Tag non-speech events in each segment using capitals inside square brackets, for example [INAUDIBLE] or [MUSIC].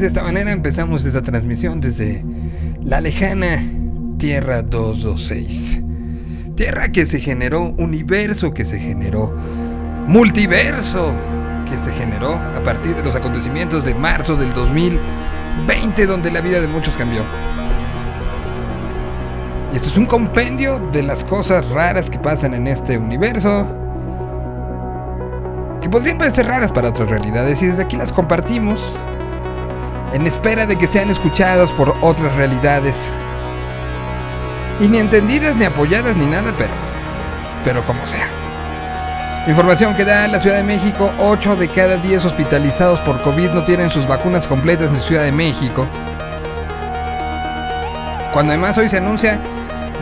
de esta manera empezamos esta transmisión desde la lejana Tierra 226. Tierra que se generó, universo que se generó, multiverso que se generó a partir de los acontecimientos de marzo del 2020 donde la vida de muchos cambió. Y esto es un compendio de las cosas raras que pasan en este universo. Que podrían parecer raras para otras realidades y desde aquí las compartimos. En espera de que sean escuchadas por otras realidades. Y ni entendidas, ni apoyadas, ni nada, pero... Pero como sea. Información que da la Ciudad de México, 8 de cada 10 hospitalizados por COVID no tienen sus vacunas completas en Ciudad de México. Cuando además hoy se anuncia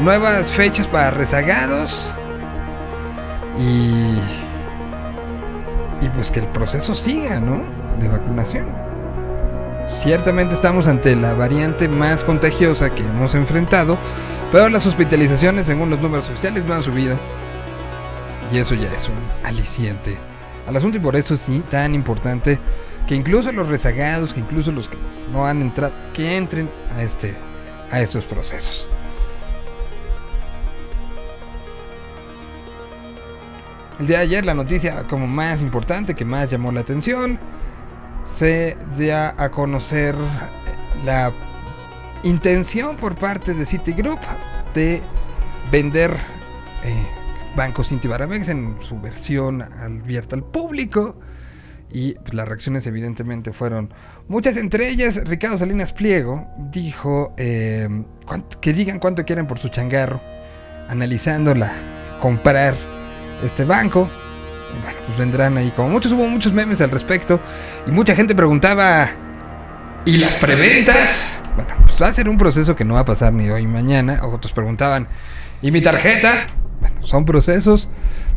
nuevas fechas para rezagados y y pues que el proceso siga, ¿no? De vacunación. Ciertamente estamos ante la variante más contagiosa que hemos enfrentado, pero las hospitalizaciones, según los números oficiales, no han subido. Y eso ya es un aliciente al asunto y por eso sí, tan importante que incluso los rezagados, que incluso los que no han entrado, que entren a este a estos procesos. El día de ayer la noticia como más importante, que más llamó la atención, se dio a conocer la intención por parte de Citigroup de vender eh, Banco en su versión abierta al público. Y pues, las reacciones evidentemente fueron muchas, entre ellas Ricardo Salinas Pliego dijo eh, que digan cuánto quieren por su changarro, analizándola, comprar este banco. Bueno, pues vendrán ahí como muchos, hubo muchos memes al respecto. Y mucha gente preguntaba, ¿y las preventas? Bueno, pues va a ser un proceso que no va a pasar ni hoy ni mañana. Otros preguntaban, ¿y mi tarjeta? Bueno, son procesos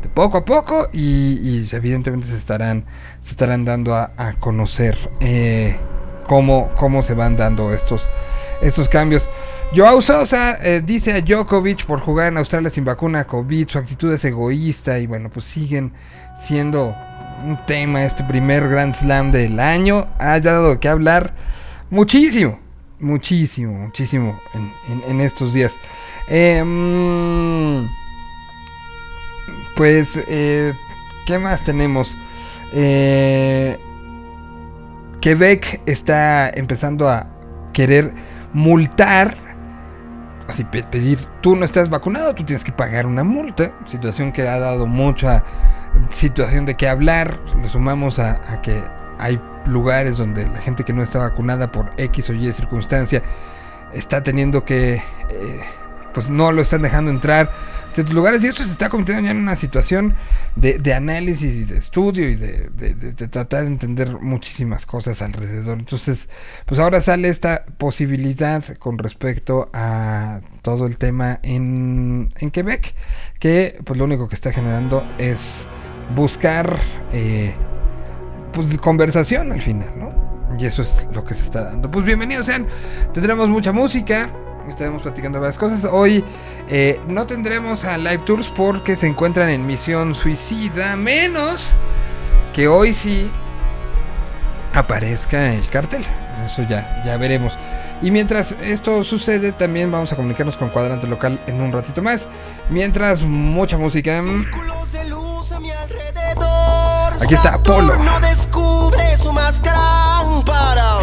de poco a poco y, evidentemente se estarán, se estarán dando a, conocer eh, cómo, cómo se van dando estos, estos cambios. Joao Sosa eh, dice a Djokovic por jugar en Australia sin vacuna COVID, su actitud es egoísta y bueno, pues siguen siendo un tema este primer Grand Slam del año. Ha dado que hablar muchísimo, muchísimo, muchísimo en, estos días. Em, pues, eh, ¿qué más tenemos? Eh, Quebec está empezando a querer multar así pedir, tú no estás vacunado, tú tienes que pagar una multa, situación que ha dado mucha situación de qué hablar, le sumamos a, que hay lugares donde la gente que no está vacunada por X o Y circunstancia está teniendo que, eh, pues no lo están dejando entrar ciertos lugares y esto se está convirtiendo ya en una situación de, análisis y de estudio y de, tratar de entender muchísimas cosas alrededor. Entonces, pues ahora sale esta posibilidad con respecto a todo el tema en, en Quebec, que pues lo único que está generando es buscar eh, pues, conversación al final, ¿no? Y eso es lo que se está dando. Pues bienvenidos sean, tendremos mucha música estaremos platicando varias cosas. Hoy eh, no tendremos a Live Tours porque se encuentran en misión suicida, menos que hoy sí aparezca el cartel. Eso ya, ya veremos. Y mientras esto sucede, también vamos a comunicarnos con Cuadrante Local en un ratito más. Mientras, mucha música. Aquí. No descubre su máscara para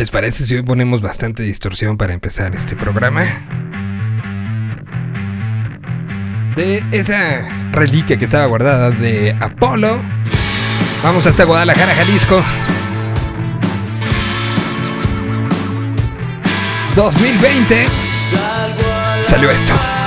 les parece si hoy ponemos bastante distorsión para empezar este programa? De esa reliquia que estaba guardada de Apolo. Vamos hasta Guadalajara, Jalisco. 2020 salió esto.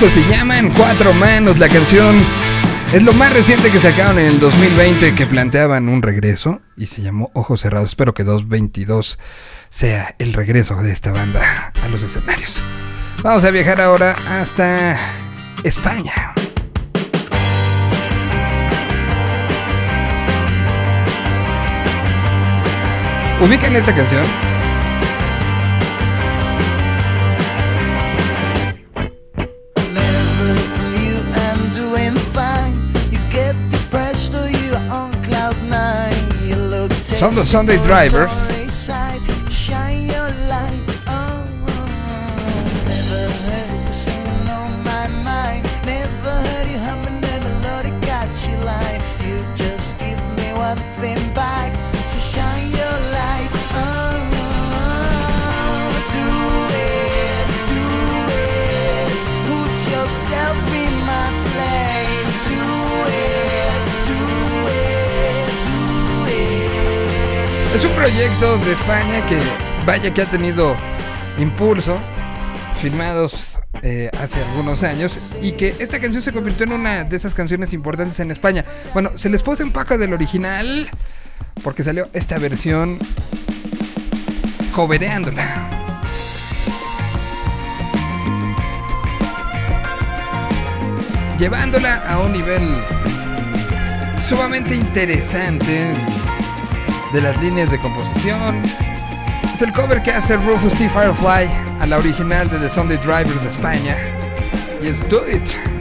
Jalisco, se llaman Cuatro Manos. La canción es lo más reciente que sacaron en el 2020 que planteaban un regreso y se llamó Ojos Cerrados. Espero que 2022 sea el regreso de esta banda a los escenarios. Vamos a viajar ahora hasta España. ¿Ubican esta canción? Son los Sunday Drivers. Es un proyecto de España que vaya que ha tenido impulso, filmados eh, hace algunos años y que esta canción se convirtió en una de esas canciones importantes en España. Bueno, se les puso un poco del original porque salió esta versión cobereándola. Llevándola a un nivel sumamente interesante de las líneas de composición. Es el cover que hace Rufus T. Firefly a la original de The Sunday Drivers de España. Y es Do It.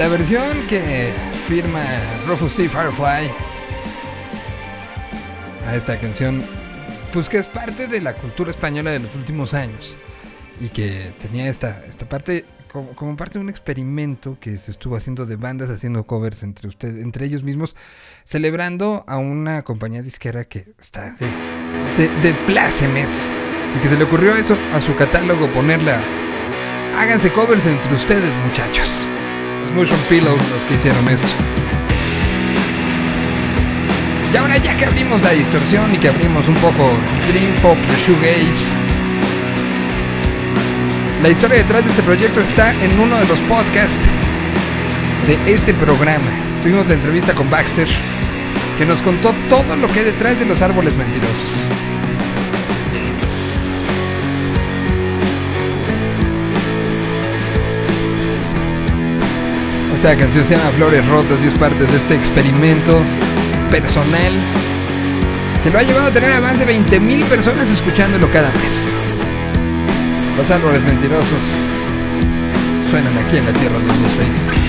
La versión que firma Rufus T. Firefly a esta canción, pues que es parte de la cultura española de los últimos años y que tenía esta, esta parte como, como parte de un experimento que se estuvo haciendo de bandas haciendo covers entre ustedes, entre ellos mismos, celebrando a una compañía disquera que está de, de, de plácemes y que se le ocurrió eso a su catálogo ponerla. Háganse covers entre ustedes, muchachos. Motion Pillow los que hicieron esto. Y ahora ya que abrimos la distorsión y que abrimos un poco Dream Pop de Shoegaze, la historia detrás de este proyecto está en uno de los podcasts de este programa. Tuvimos la entrevista con Baxter, que nos contó todo lo que hay detrás de los árboles mentirosos. Esta canción se llama Flores Rotas y es parte de este experimento personal que lo ha llevado a tener a más de 20.000 personas escuchándolo cada mes. Los árboles mentirosos suenan aquí en la Tierra 2006.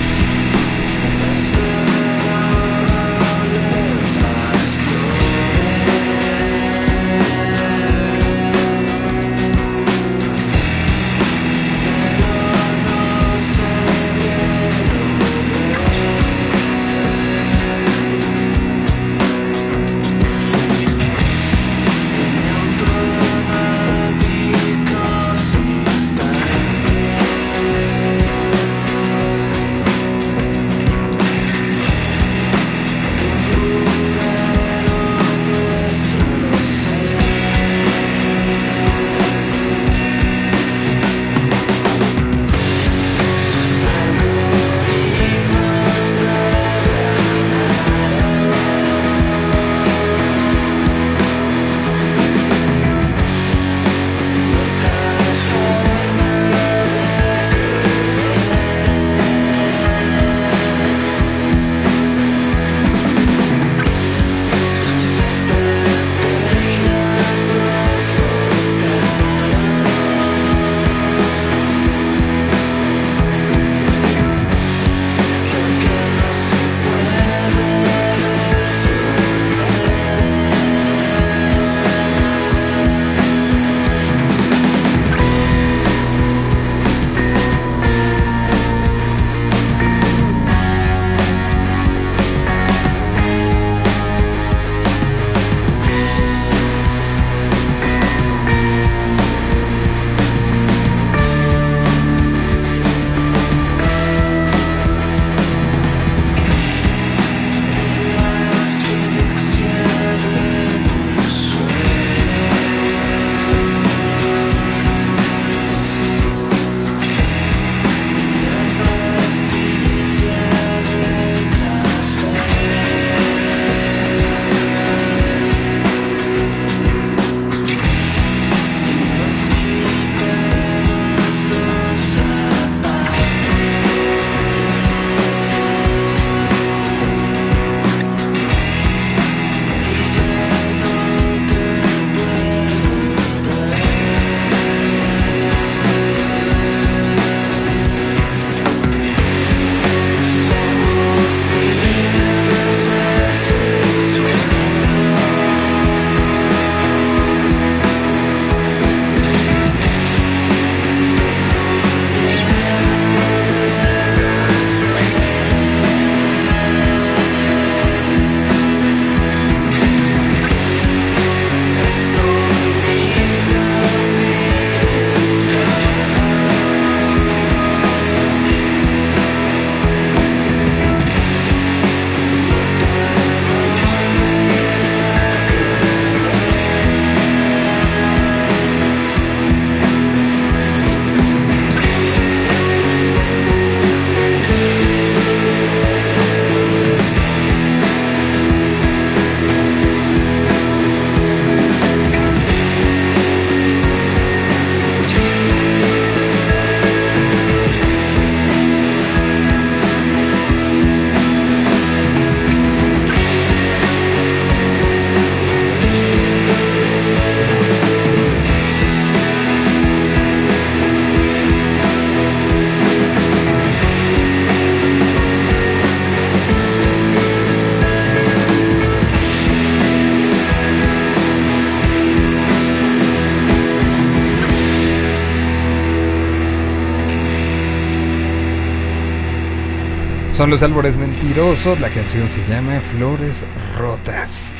Son los árboles mentirosos, la canción se llama Flores Rotas.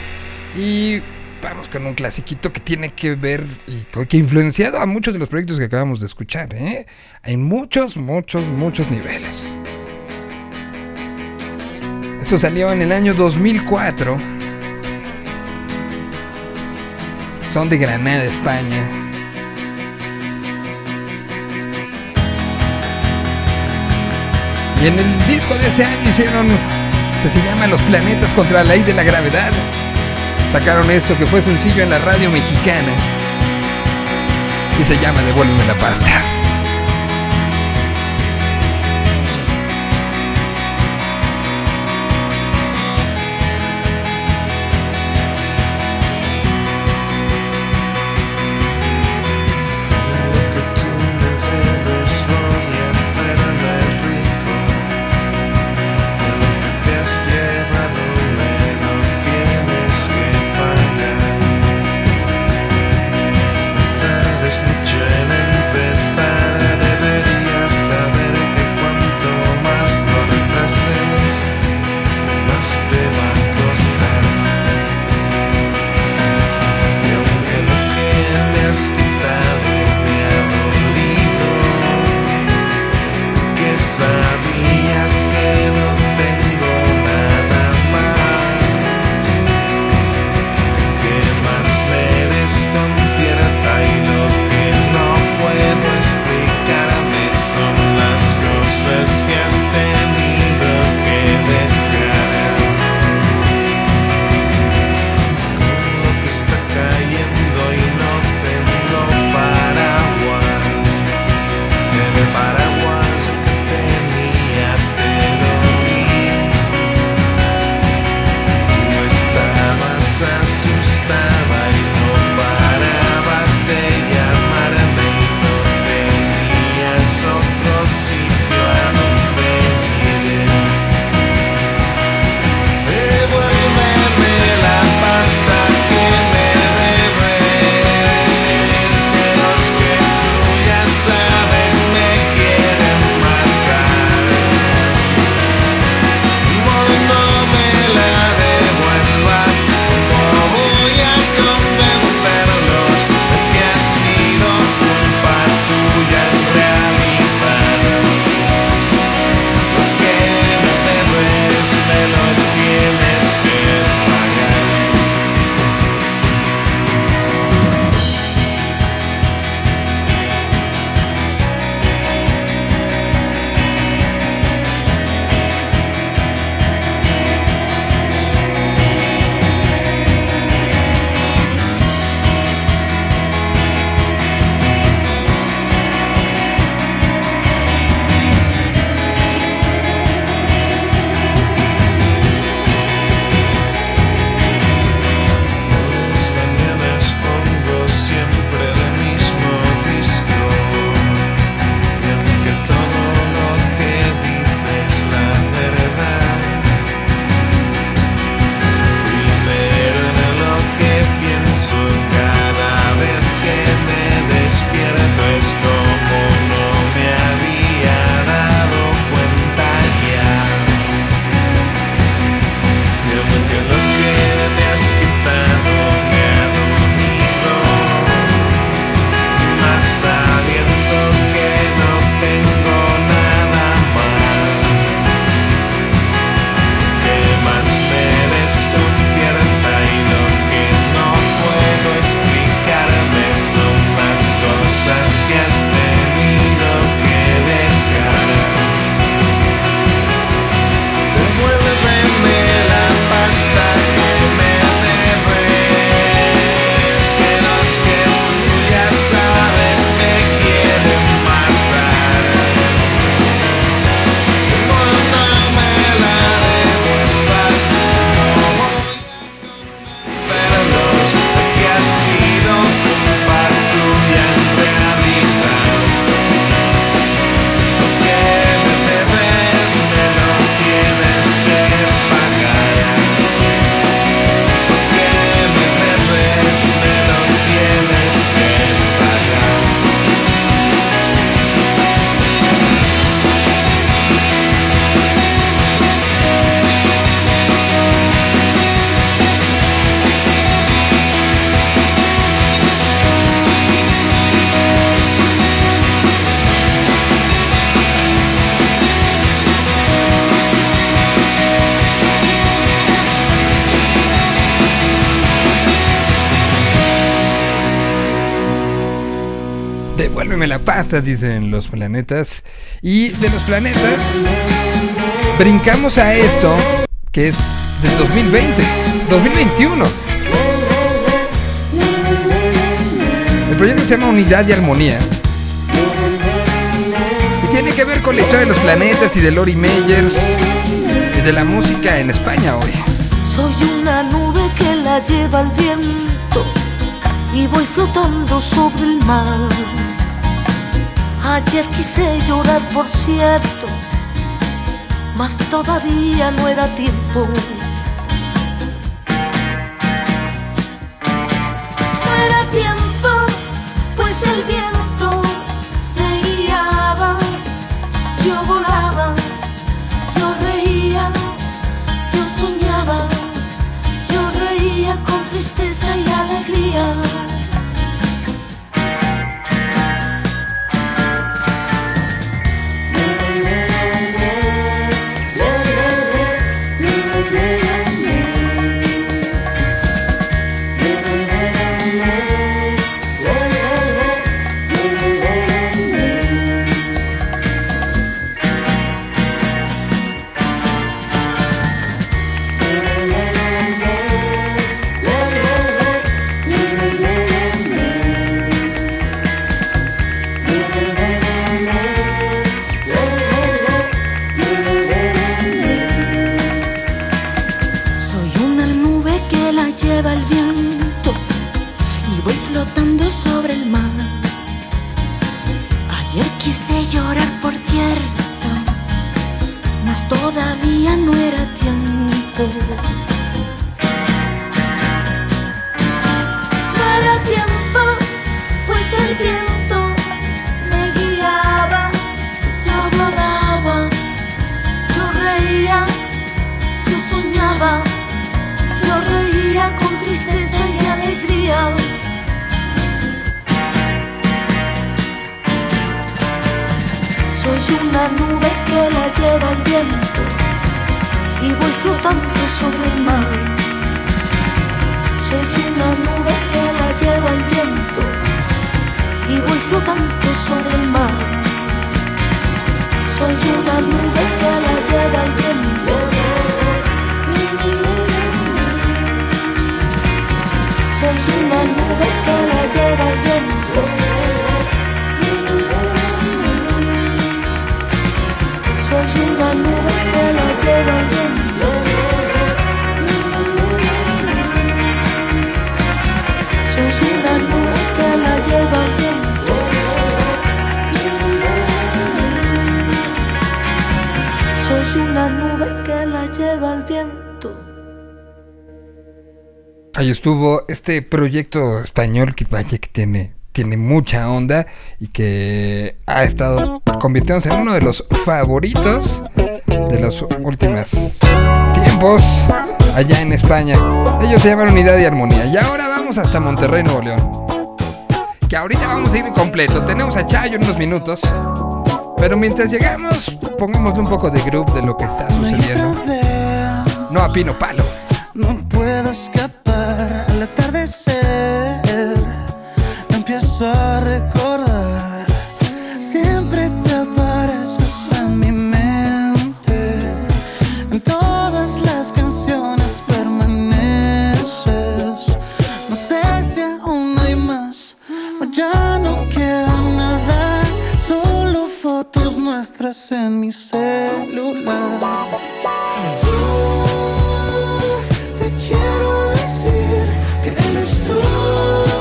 Y vamos con un clasiquito que tiene que ver y que ha influenciado a muchos de los proyectos que acabamos de escuchar, ¿eh? En muchos, muchos, muchos niveles. Esto salió en el año 2004. Son de Granada, España. Y en el disco de ese año hicieron que se llama Los planetas contra la ley de la gravedad. Sacaron esto que fue sencillo en la radio mexicana. Y se llama Devuélveme la pasta. Pasta, dicen los planetas. Y de los planetas, brincamos a esto, que es del 2020, 2021. El proyecto se llama Unidad y Armonía. Y tiene que ver con la historia de los planetas y de Lori Meyers y de la música en España hoy. Soy una nube que la lleva el viento y voy flotando sobre el mar. Ayer quise llorar, por cierto, mas todavía no era tiempo. Estuvo este proyecto español que vaya que tiene, tiene mucha onda y que ha estado convirtiéndose en uno de los favoritos de los últimos tiempos allá en España. Ellos se llaman Unidad y Armonía. Y ahora vamos hasta Monterrey, Nuevo León. Que ahorita vamos a ir completo. Tenemos a Chayo en unos minutos. Pero mientras llegamos, pongámosle un poco de groove de lo que está sucediendo. No a Pino Palo. No puedo escapar al atardecer. Empiezo a recordar. Siempre te apareces en mi mente. En todas las canciones permaneces. No sé si aún hay más. O ya no queda nada. Solo fotos nuestras en mi celular. Eres tú.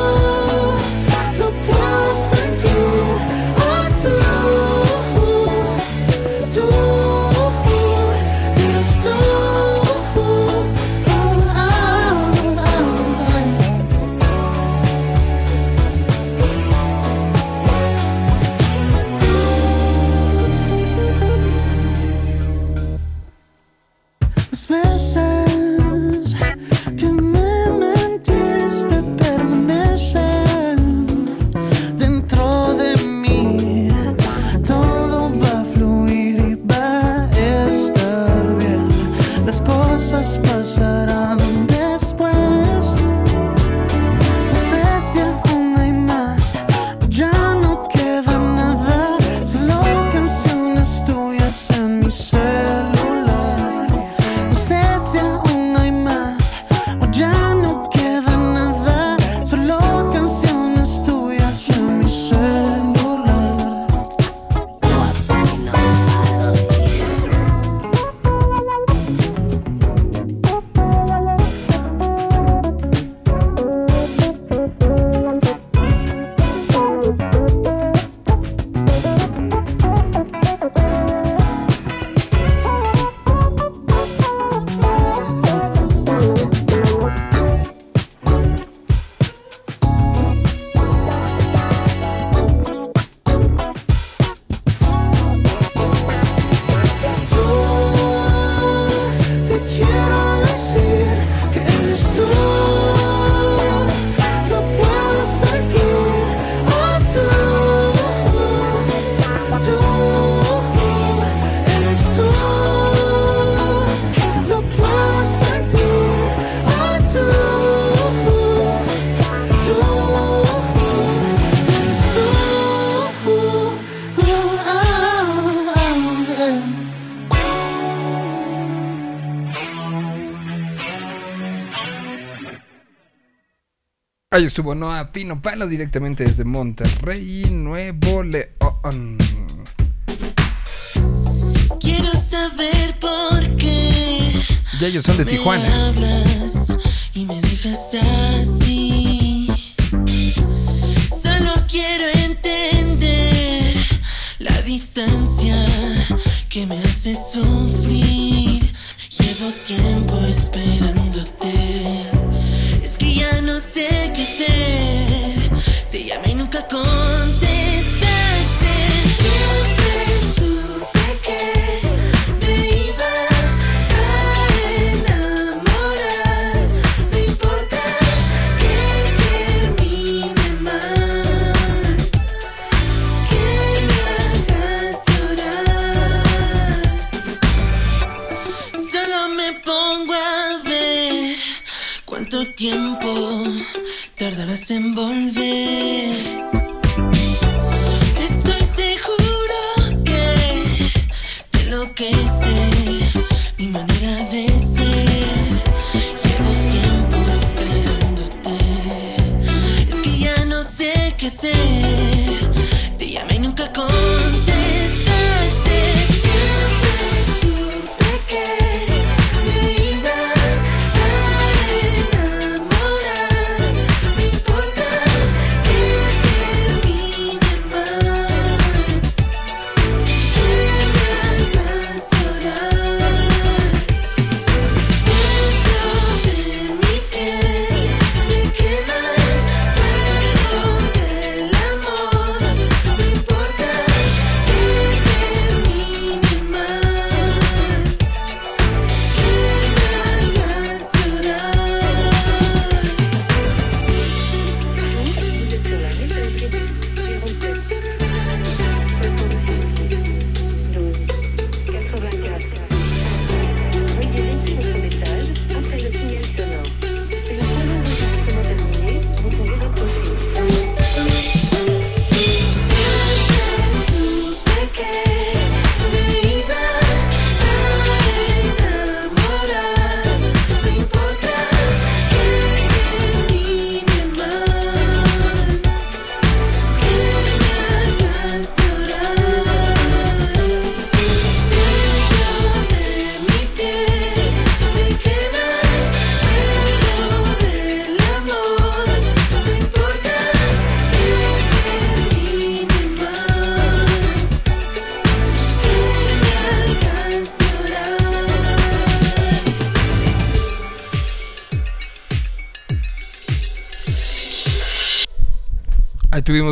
Ahí estuvo Noah Pino Palo directamente desde Monterrey, Nuevo León. Quiero saber por qué. Y ellos son de me Tijuana. hablas y me dejas así. Solo quiero entender la distancia que me hace sufrir. Llevo tiempo esperándote. Es que ya no sé tardarás en volver.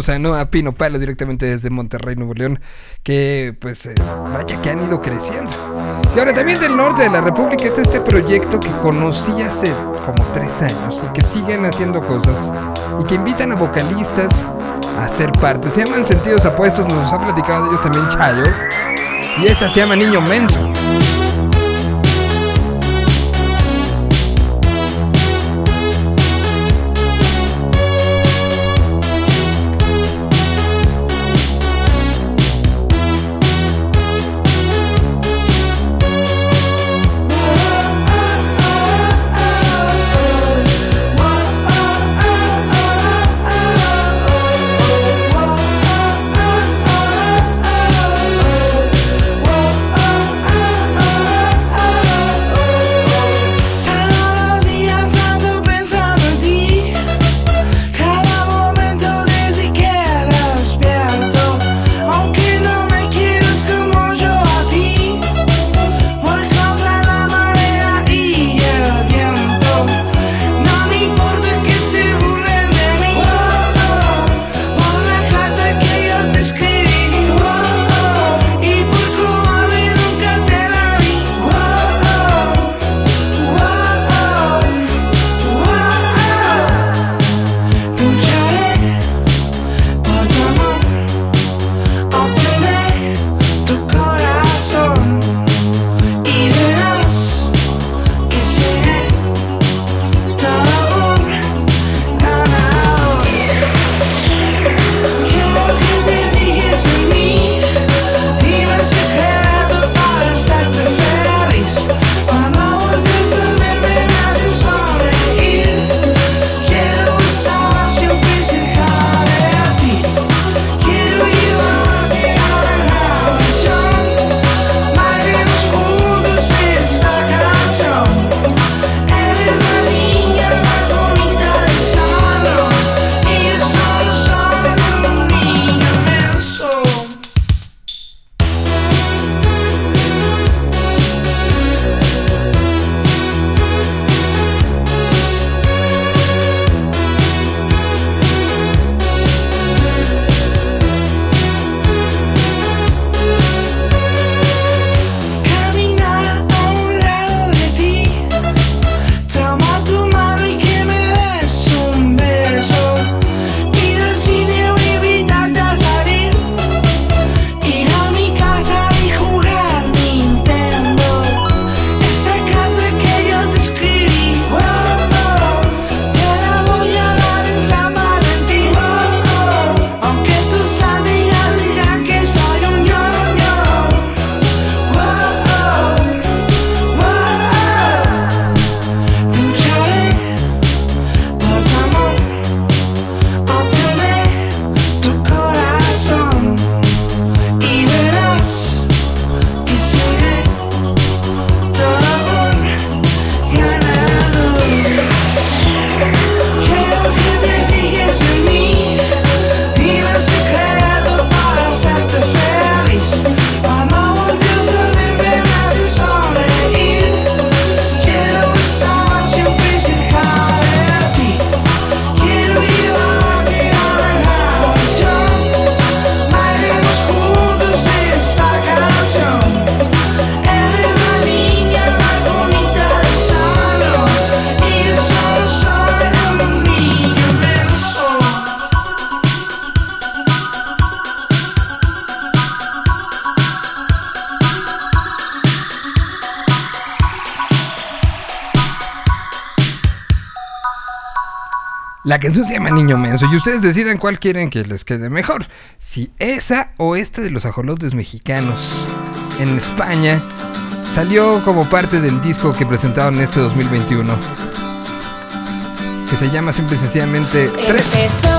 Tuvimos a Pino Palo directamente desde Monterrey, Nuevo León, que pues eh, vaya que han ido creciendo. Y ahora también del norte de la República está este proyecto que conocí hace como tres años y que siguen haciendo cosas y que invitan a vocalistas a ser parte. Se llaman Sentidos Apuestos, nos ha platicado de ellos también Chayo. Y esta se llama Niño Menso. La canción se llama Niño Menso y ustedes decidan cuál quieren que les quede mejor. Si esa o esta de los ajolotes mexicanos en España salió como parte del disco que presentaron este 2021. Que se llama simple y sencillamente 3.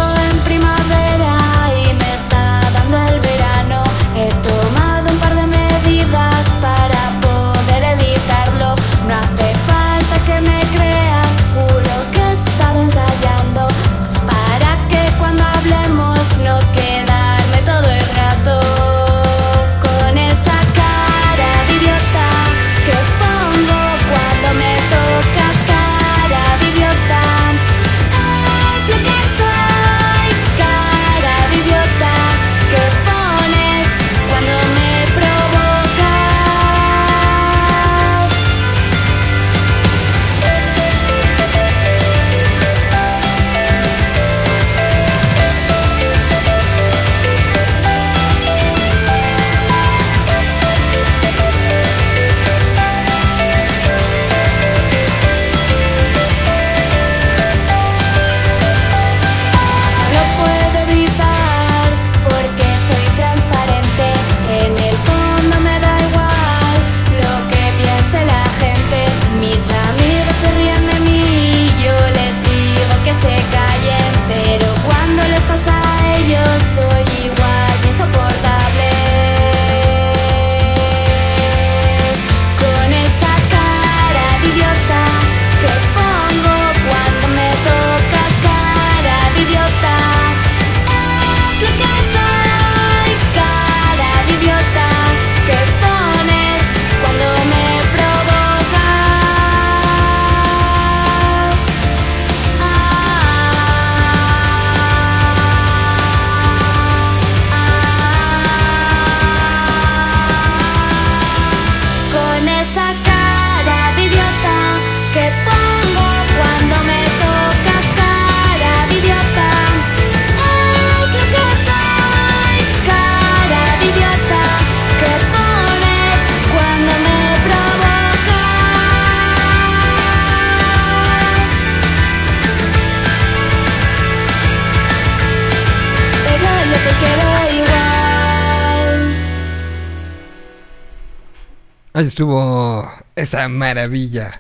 Ahí estuvo esa maravilla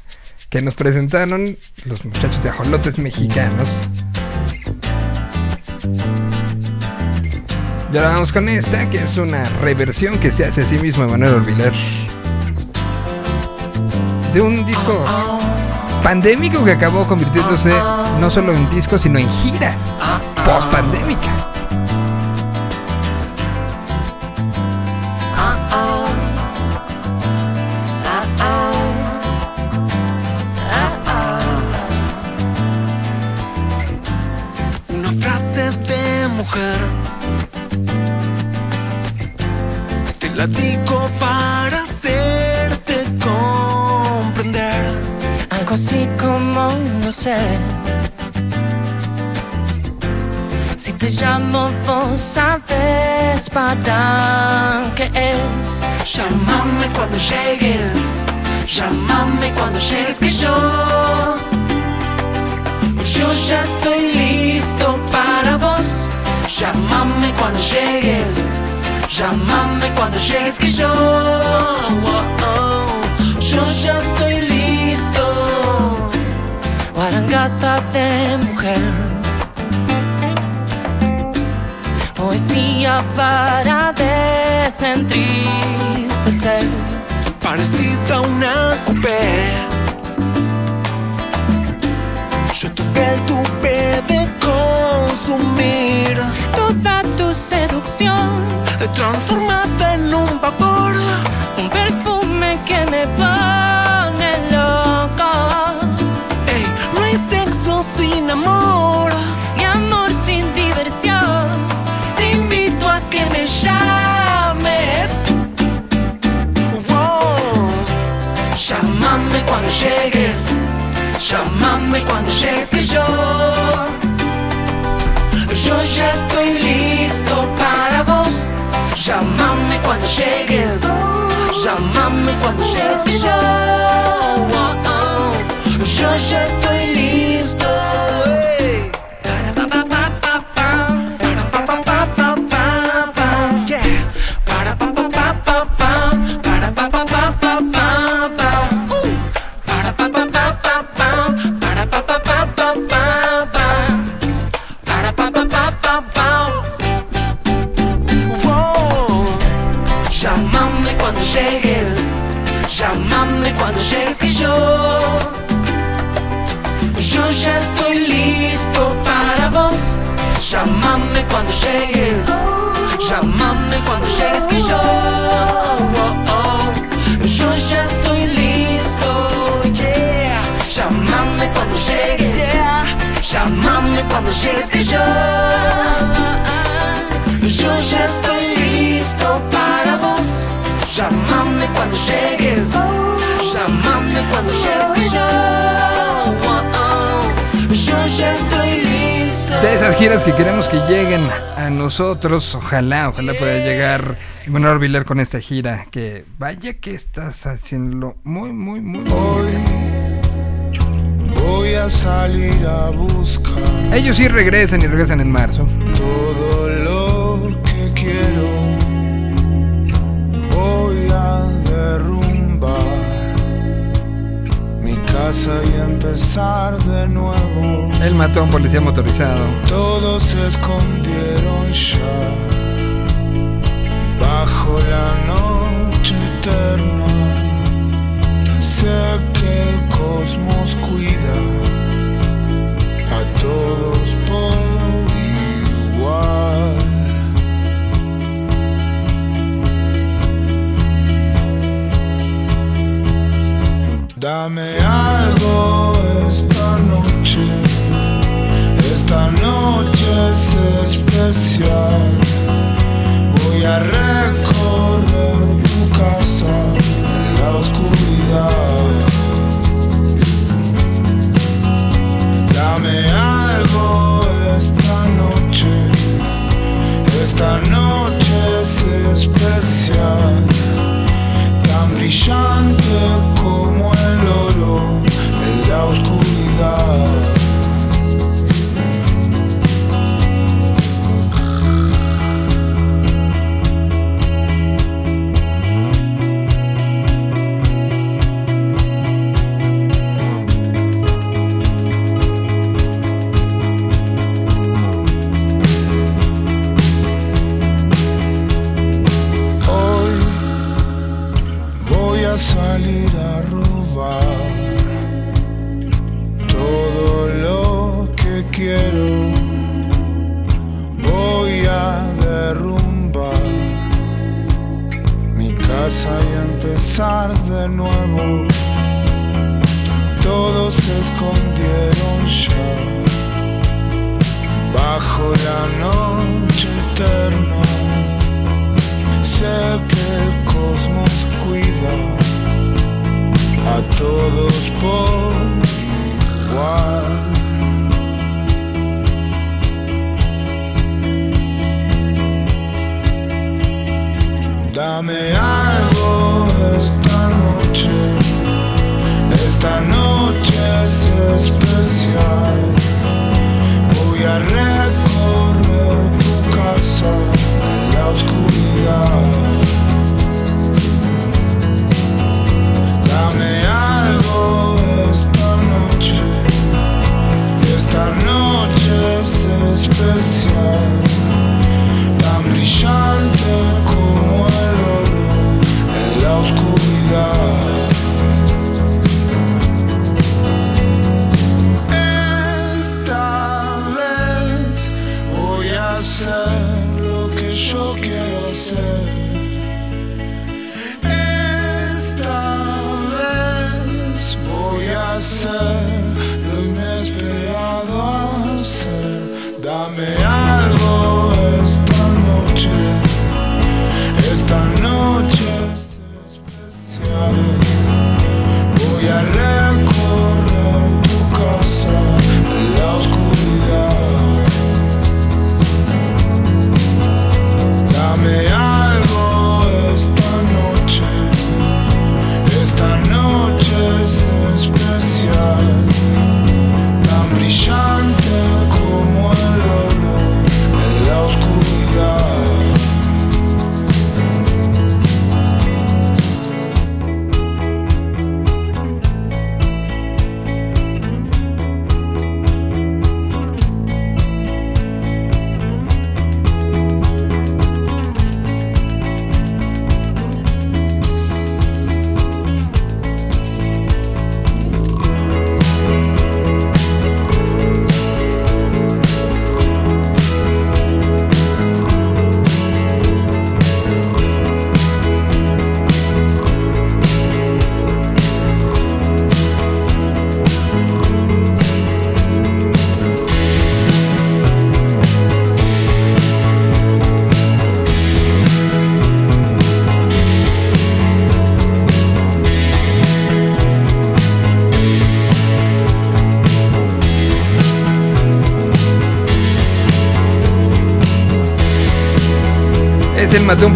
que nos presentaron los muchachos de ajolotes mexicanos. Y ahora vamos con esta, que es una reversión que se hace a sí mismo Manuel Orbiler. De un disco pandémico que acabó convirtiéndose no solo en disco, sino en gira post-pandémica. Mujer. Te la digo para hacerte comprender. Algo así como no sé. Si te llamo, vos sabes para qué es. Llámame cuando llegues. Llámame cuando llegues que yo. Yo ya estoy listo para vos. Llámame cuando llegues. Llámame cuando llegues que yo. oh, oh, yo ya estoy listo. Guarangata de mujer. Poesía para desentristecer. parecida a una coupé. Yo tu piel tuve de consumir, Toda tu seducción, transformada en un vapor. un perfume que me pone loco. Ey, no hay sexo sin amor. Mi amor sin diversión. Te invito a que me llames. Wow. Llámame cuando llegues. Llámame cuando llegues que yo. Yo ya estoy listo para vos. Llámame cuando llegues. Llámame cuando llegues yo. Oh, oh. Yo ya estoy listo. Llegues que yo Yo ya estoy listo para vos Llámame cuando llegues Llámame cuando llegues que yo. Yo ya estoy listo De esas giras que queremos que lleguen a nosotros, ojalá, ojalá pueda llegar Manuel Vilar con esta gira. Que vaya que estás haciéndolo muy, muy, muy, Hoy bien. Voy a salir a buscar Ellos sí regresan y regresan en marzo. todo lo que quiero. Voy a derrumbar mi casa y empezar de nuevo. Él mató a un policía motorizado. Todos se escondieron ya bajo la noche eterna. Sé que el cosmos cuida a todos por igual. Dame algo esta noche. Esta noche es especial. Voy a recorrer tu casa en la oscuridad. Dame algo esta noche. Esta noche es especial. Tan brillante como el oro en la oscuridad.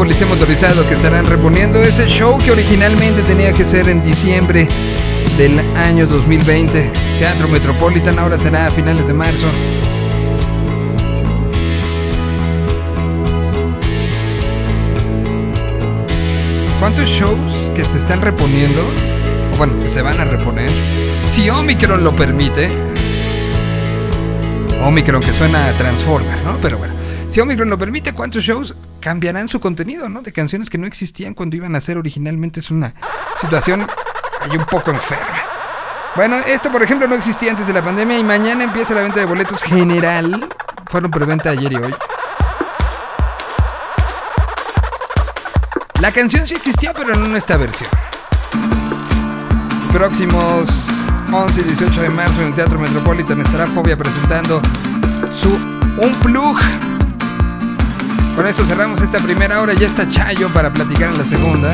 Policía motorizado que estarán reponiendo ese show que originalmente tenía que ser en diciembre del año 2020. Teatro Metropolitan ahora será a finales de marzo. ¿Cuántos shows que se están reponiendo? O bueno, que se van a reponer. Si Omicron lo permite. Omicron que suena a Transformer, ¿no? Pero bueno. Si Omicron lo permite, ¿cuántos shows cambiarán su contenido, ¿no? De canciones que no existían cuando iban a ser originalmente. Es una situación ahí un poco enferma. Bueno, esto por ejemplo no existía antes de la pandemia y mañana empieza la venta de boletos general. Fueron preventa ayer y hoy. La canción sí existía, pero no en esta versión. Próximos 11 y 18 de marzo en el Teatro Metropolitan estará Fobia presentando su Unplug. Con esto cerramos esta primera hora. Ya está Chayo para platicar en la segunda.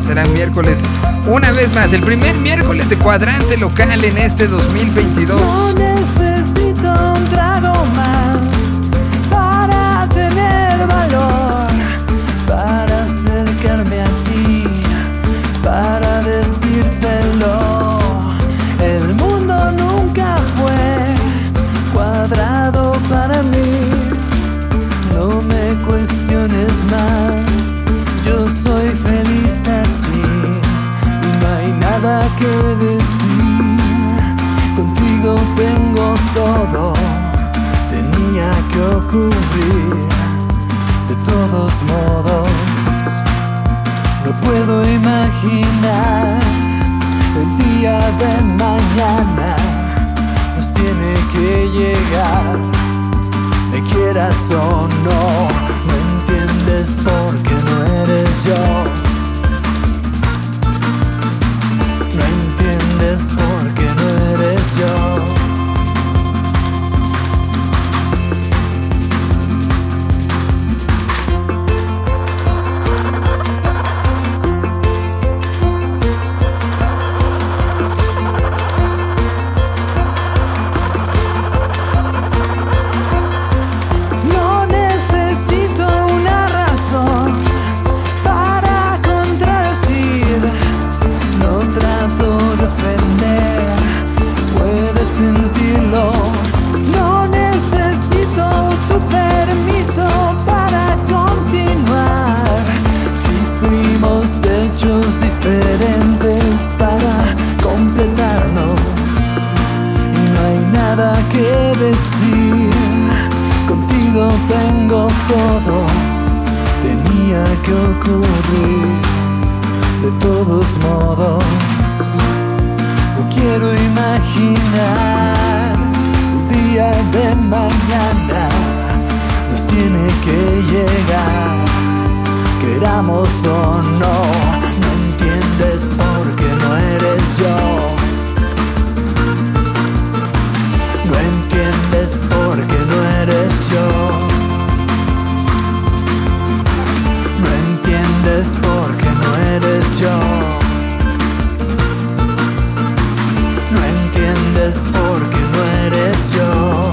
Será miércoles, una vez más, el primer miércoles de cuadrante local en este 2022. No necesito un trago más para tener valor, para acercarme a ti, para decírtelo. Que decir. Contigo tengo todo, tenía que ocurrir. De todos modos, no puedo imaginar el día de mañana. Nos tiene que llegar me quieras o no, no entiendes porque no eres yo. Entiendes porque no eres Tengo todo, tenía que ocurrir. De todos modos, no quiero imaginar el día de mañana. Nos tiene que llegar, queramos o no. No entiendes porque no eres yo. No entiendes porque no eres yo. No entiendes porque no eres yo. No entiendes porque no eres yo.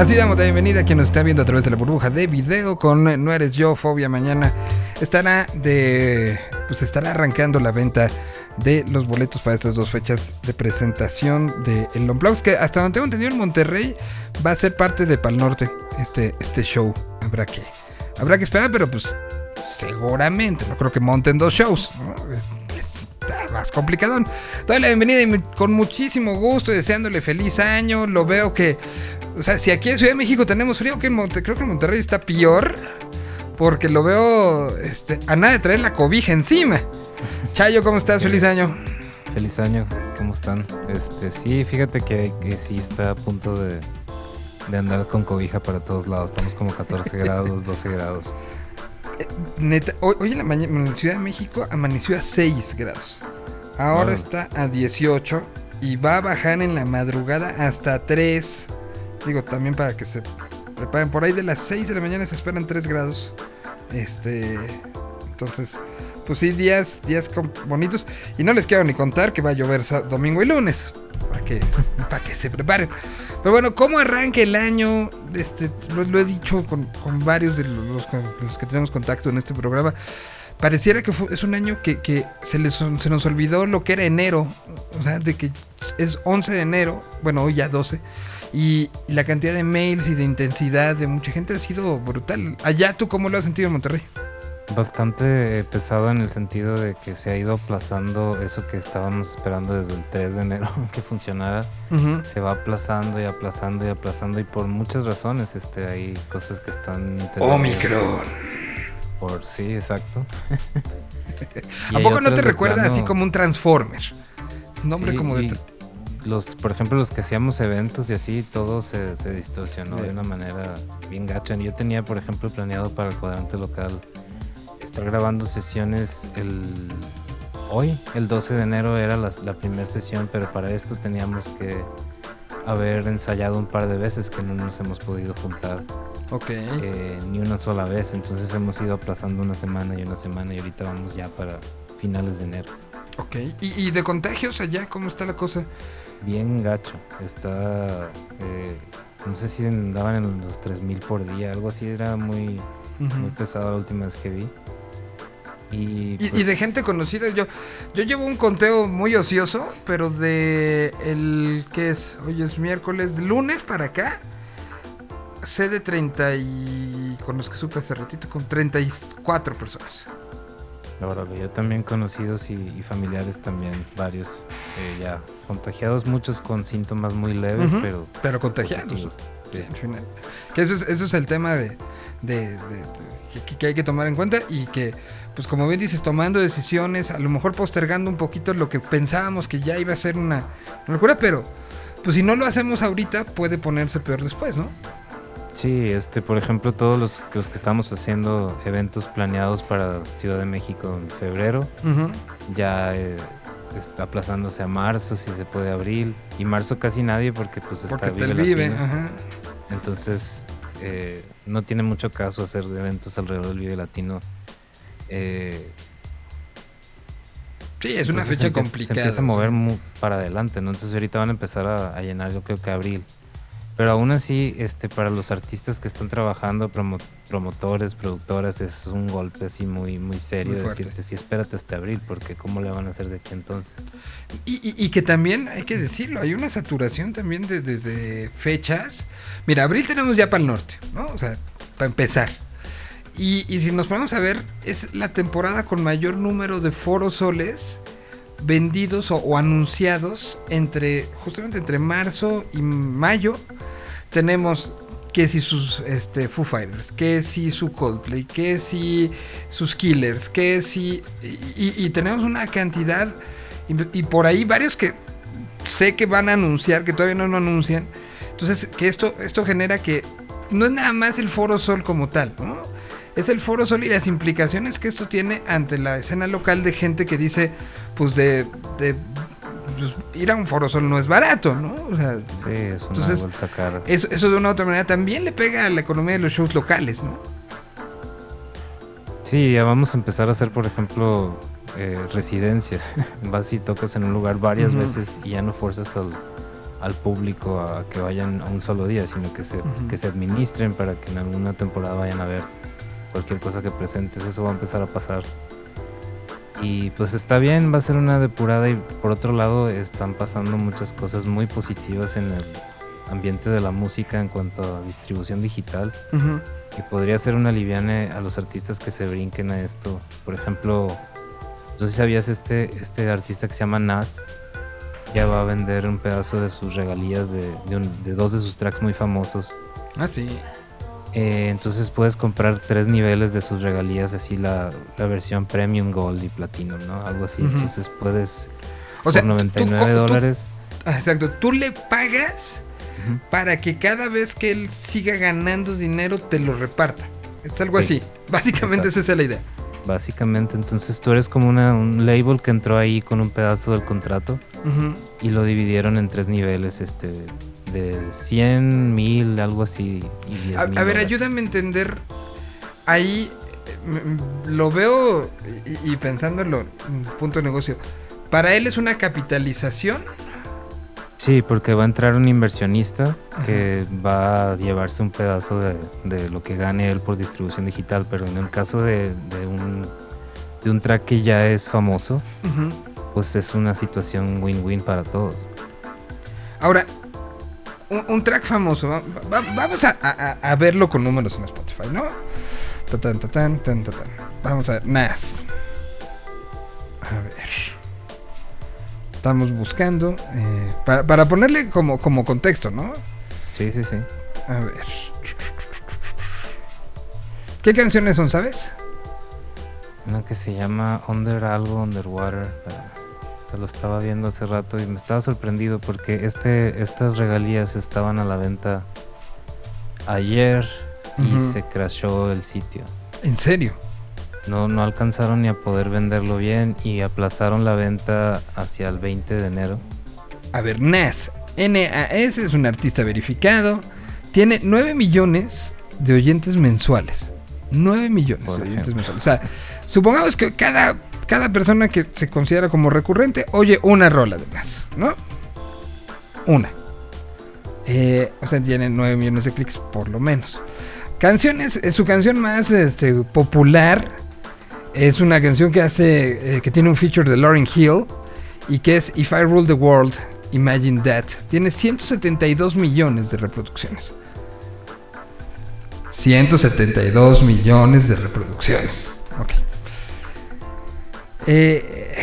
Así damos la bienvenida a quien nos está viendo a través de la burbuja de video con No Eres Yo, Fobia. Mañana estará de. Pues estará arrancando la venta de los boletos para estas dos fechas de presentación de El Unplugged, que hasta donde tengo entendido en Monterrey va a ser parte de Pal Norte. Este, este show habrá que, habrá que esperar, pero pues seguramente, no creo que monten dos shows. Está más complicado. Doy la bienvenida y con muchísimo gusto, deseándole feliz año. Lo veo que, o sea, si aquí en Ciudad de México tenemos frío, que en Monte- creo que en Monterrey está peor. Porque lo veo este, a nada de traer la cobija encima. [LAUGHS] Chayo, ¿cómo estás? Feliz año. Feliz año, ¿cómo están? Este, sí, fíjate que, que sí está a punto de, de andar con cobija para todos lados. Estamos como 14 [LAUGHS] grados, 12 grados. Neta, hoy, hoy en la mañana en Ciudad de México amaneció a 6 grados. Ahora está a 18 y va a bajar en la madrugada hasta 3. Digo, también para que se preparen. Por ahí de las 6 de la mañana se esperan 3 grados. Este. Entonces, pues sí, días, días bonitos. Y no les quiero ni contar que va a llover domingo y lunes. Para que, [LAUGHS] para que se preparen. Pero bueno, ¿cómo arranca el año? Este, lo, lo he dicho con, con varios de los, con los que tenemos contacto en este programa. Pareciera que fue- es un año que, que se, les, se nos olvidó lo que era enero. O sea, de que es 11 de enero. Bueno, hoy ya 12. Y, y la cantidad de mails y de intensidad de mucha gente ha sido brutal. Allá, ¿tú cómo lo has sentido en Monterrey? Bastante eh, pesado en el sentido de que se ha ido aplazando eso que estábamos esperando desde el 3 de enero [LAUGHS] que funcionara. Se va aplazando y aplazando y aplazando y por muchas razones. Este, hay cosas que están Omicron. Por sí, exacto. [LAUGHS] ¿A poco no te recuerda así como un Transformer? Nombre Sí, como de... y los, por ejemplo, los que hacíamos eventos y así, todo se, se distorsionó Sí. de una manera bien gacha. Yo tenía, por ejemplo, planeado para el cuadrante local estar grabando sesiones el hoy, el 12 de enero era la, la primera sesión, pero para esto teníamos que haber ensayado un par de veces que no nos hemos podido juntar Ok. eh, ni una sola vez. Entonces hemos ido aplazando una semana y una semana y ahorita vamos ya para finales de enero. Ok. ¿Y, y de contagios allá cómo está la cosa? Bien gacho. Está, eh, no sé si andaban en los 3000 por día, algo así, era muy, muy pesado la última vez que vi. Y, Y, y pues, de gente conocida, yo yo llevo un conteo muy ocioso, pero de el que es, hoy es miércoles, lunes para acá, sé de 30 y con los que supe hace ratito, con 34 personas. La verdad, yo también conocidos y, y familiares también, varios eh, ya contagiados, muchos con síntomas muy leves, pero Pero contagiados. Sí, Sí. al final. Que eso es, eso es el tema de, de- de- de- que, que hay que tomar en cuenta y que, pues como bien dices, tomando decisiones, a lo mejor postergando un poquito lo que pensábamos que ya iba a ser una, una locura, pero pues si no lo hacemos ahorita puede ponerse peor después, ¿no? Sí, este, por ejemplo, todos los, los que estamos haciendo eventos planeados para Ciudad de México en febrero, ya eh, está aplazándose a marzo, si se puede abril. Y marzo casi nadie porque pues está Porque te Vive vive, ajá. Entonces eh, no tiene mucho caso hacer eventos alrededor del Vive Latino. Eh, Sí, es una entonces fecha se complicada. Se empieza a mover mu- para adelante, ¿no? Entonces ahorita van a empezar a, a llenar yo creo que abril. Pero aún así, este, para los artistas que están trabajando, promo- promotores, productoras, es un golpe así muy, muy serio Muy decirte, sí, espérate hasta abril, porque ¿cómo le van a hacer de aquí entonces? Y, y- y que también, hay que decirlo, hay una saturación también de, de- de fechas. Mira, abril tenemos ya para el norte, ¿no? O sea, para empezar. Y, y si nos ponemos a ver, es la temporada con mayor número de foros soles vendidos o, anunciados entre, justamente entre marzo y mayo. Tenemos que si sus este, Foo Fighters, que si su Coldplay, que si sus Killers, que si... Y, tenemos una cantidad, y, y por ahí varios que sé que van a anunciar, que todavía no lo anuncian. Entonces, que esto, esto genera que no es nada más el Foro Sol como tal, ¿no? Es el Foro Sol y las implicaciones que esto tiene ante la escena local de gente que dice, pues de... de pues, ir a un Foro Sol no es barato, ¿no? O sea, Sí, es una Entonces, vuelta cara. eso, eso de una u otra manera también le pega a la economía de los shows locales, ¿no? Sí, ya vamos a empezar a hacer, por ejemplo, eh, residencias. [LAUGHS] Vas y tocas en un lugar varias veces y ya no fuerzas al, al público a que vayan a un solo día, sino que se, que se administren para que en alguna temporada vayan a ver cualquier cosa que presentes. Eso va a empezar a pasar. Y pues está bien, va a ser una depurada y por otro lado están pasando muchas cosas muy positivas en el ambiente de la música en cuanto a distribución digital que podría ser una liviane a los artistas que se brinquen a esto. Por ejemplo, no sé si sabías este, este artista que se llama Nas, ya va a vender un pedazo de sus regalías de, de un- de dos de sus tracks muy famosos. Ah, sí. Eh, entonces puedes comprar tres niveles de sus regalías, así la, la versión Premium Gold y Platinum, ¿no? Algo así. Entonces puedes O sea, por tú 99 co- tú- dólares. Ah, Exacto, tú le pagas para que cada vez que él siga ganando dinero te lo reparta. Es algo Sí. así. Básicamente Exacto. esa es la idea. Básicamente, entonces tú eres como una, un label que entró ahí con un pedazo del contrato y lo dividieron en tres niveles, este, de 100, 1000, algo así. Y 10 A, ver, dólares. ayúdame a entender. Ahí eh, lo veo y, y pensándolo en punto de negocio. Para él es una capitalización. Sí, porque va a entrar un inversionista que va a llevarse un pedazo de, de lo que gane él por distribución digital, pero en el caso de, de un, de un track que ya es famoso, pues es una situación win-win para todos. Ahora, un, un track famoso. va- va- vamos a, a- a verlo con números en Spotify, ¿no? Tan. Vamos a ver. Nas. A ver. Estamos buscando. eh, para, para ponerle como, como contexto, ¿no? Sí, sí, sí. A ver. ¿Qué canciones son, sabes? Una que se llama Under algo, Underwater. Se lo estaba viendo hace rato y me estaba sorprendido porque este, estas regalías estaban a la venta ayer y se crashó el sitio. ¿En serio? No, no alcanzaron ni a poder venderlo bien y aplazaron la venta hacia el 20 de enero. A ver, Nas. NAS es un artista verificado. Tiene 9 millones de oyentes mensuales. 9 millones Por de oyentes mensuales. O sea, supongamos que cada, cada persona que se considera como recurrente oye una rola de Nas, ¿no? Una. Eh, o sea, tiene 9 millones de clics por lo menos. Canciones, eh, su canción más este, popular es una canción que hace, eh, que tiene un feature de Lauryn Hill y que es If I Rule the World, Imagine That. Tiene 172 millones de reproducciones. 172 millones de reproducciones. Ok. Eh,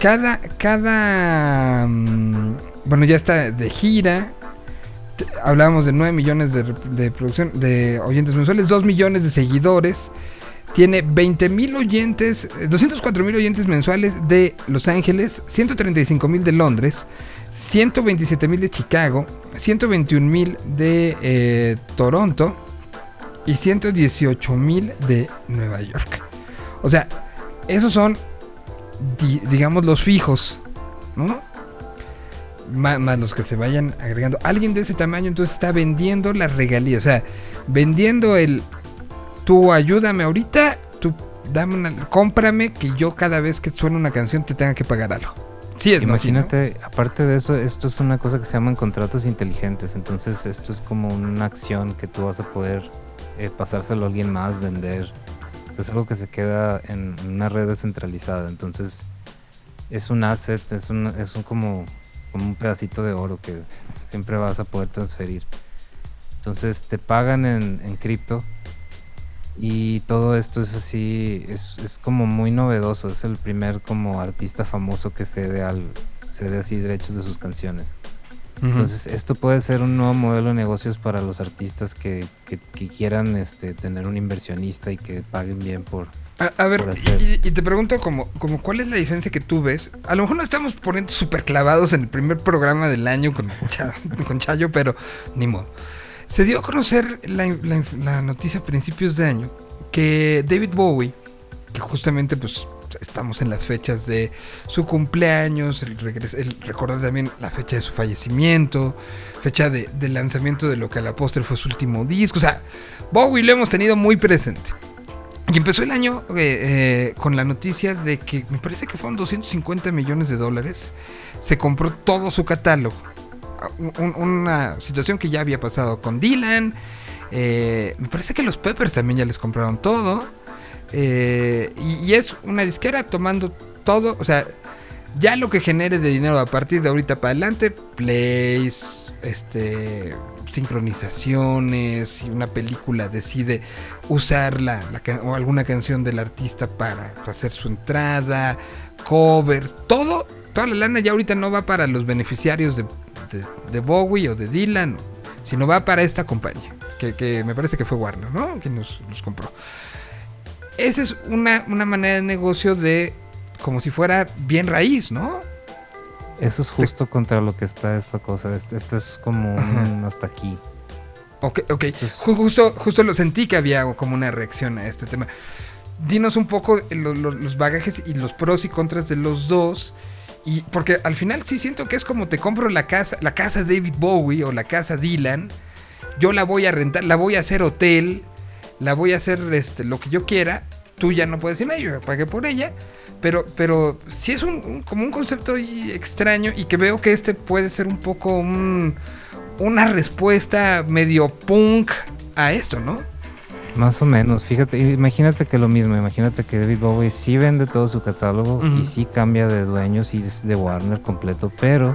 cada, cada, mm, bueno, ya está de gira. Hablábamos de 9 millones de, de de oyentes mensuales, 2 millones de seguidores. Tiene 20 mil oyentes, 204 mil oyentes mensuales de Los Ángeles, 135 mil de Londres, 127 mil de Chicago, 121 mil de eh, Toronto y 118 mil de Nueva York. O sea, esos son, di- digamos, los fijos, ¿no? Ma- Más, los que se vayan agregando. Alguien de ese tamaño entonces está vendiendo las regalías. O sea, vendiendo el... Tú ayúdame ahorita, tú dame una... Cómprame que yo cada vez que suena una canción te tenga que pagar algo. Sí, es ¿no? Así, ¿no? Imagínate, aparte de eso, esto es una cosa que se llaman contratos inteligentes. Entonces, esto es como una acción que tú vas a poder eh, pasárselo a alguien más, vender. Es algo que se queda en una red descentralizada. Entonces, es un asset, es un, es un como, un pedacito de oro que siempre vas a poder transferir. Entonces, te pagan en, en cripto. Y todo esto es así, es, es como muy novedoso. Es el primer como artista famoso que cede al cede así derechos de sus canciones. Entonces, esto puede ser un nuevo modelo de negocios para los artistas que, que- que quieran este, tener un inversionista y que paguen bien por... A, a ver, y, y te pregunto como, como cuál es la diferencia que tú ves. A lo mejor nos estamos poniendo súper clavados en el primer programa del año con, Cha- [LAUGHS] con Chayo, pero ni modo. Se dio a conocer la, la- la noticia a principios de año que David Bowie, que justamente pues estamos en las fechas de su cumpleaños, el, el recordar también la fecha de su fallecimiento, fecha de, de lanzamiento de lo que al apóstol fue su último disco. O sea, Bowie lo hemos tenido muy presente. Y empezó el año eh, eh, con la noticia de que me parece que fueron 250 millones de dólares. Se compró todo su catálogo. Un- un- una situación que ya había pasado con Dylan. eh, me parece que los Peppers también ya les compraron todo. Eh, y, es una disquera tomando todo. O sea, ya lo que genere de dinero a partir de ahorita para adelante, plays, este, sincronizaciones, si una película decide usar la, la ca- o alguna canción del artista para hacer su entrada, covers, todo, toda la lana ya ahorita no va para los beneficiarios de, de- Bowie o de Dylan, sino va para esta compañía, que, que me parece que fue Warner, ¿no? Quien nos, nos compró. Esa es una, una manera de negocio de como si fuera bien raíz, ¿no? Eso es justo contra lo que está esta cosa. Esto, esto es como un hasta aquí. Ok, ok. Es- Justo, justo lo sentí que había como una reacción a este tema. Dinos un poco lo- lo- los bagajes y los pros y contras de los dos. Y porque al final sí siento que es como te compro la casa, la casa David Bowie o la casa Dylan. Yo la voy a rentar, la voy a hacer hotel, la voy a hacer este, lo que yo quiera. Tú ya no puedes decir yo pagué por ella. Pero, pero sí es un, un- como un concepto extraño y que veo que este puede ser un poco un, una respuesta medio punk a esto, ¿no? Más o menos, fíjate, imagínate que lo mismo, imagínate que David Bowie sí vende todo su catálogo y sí cambia de dueños y es de Warner completo, pero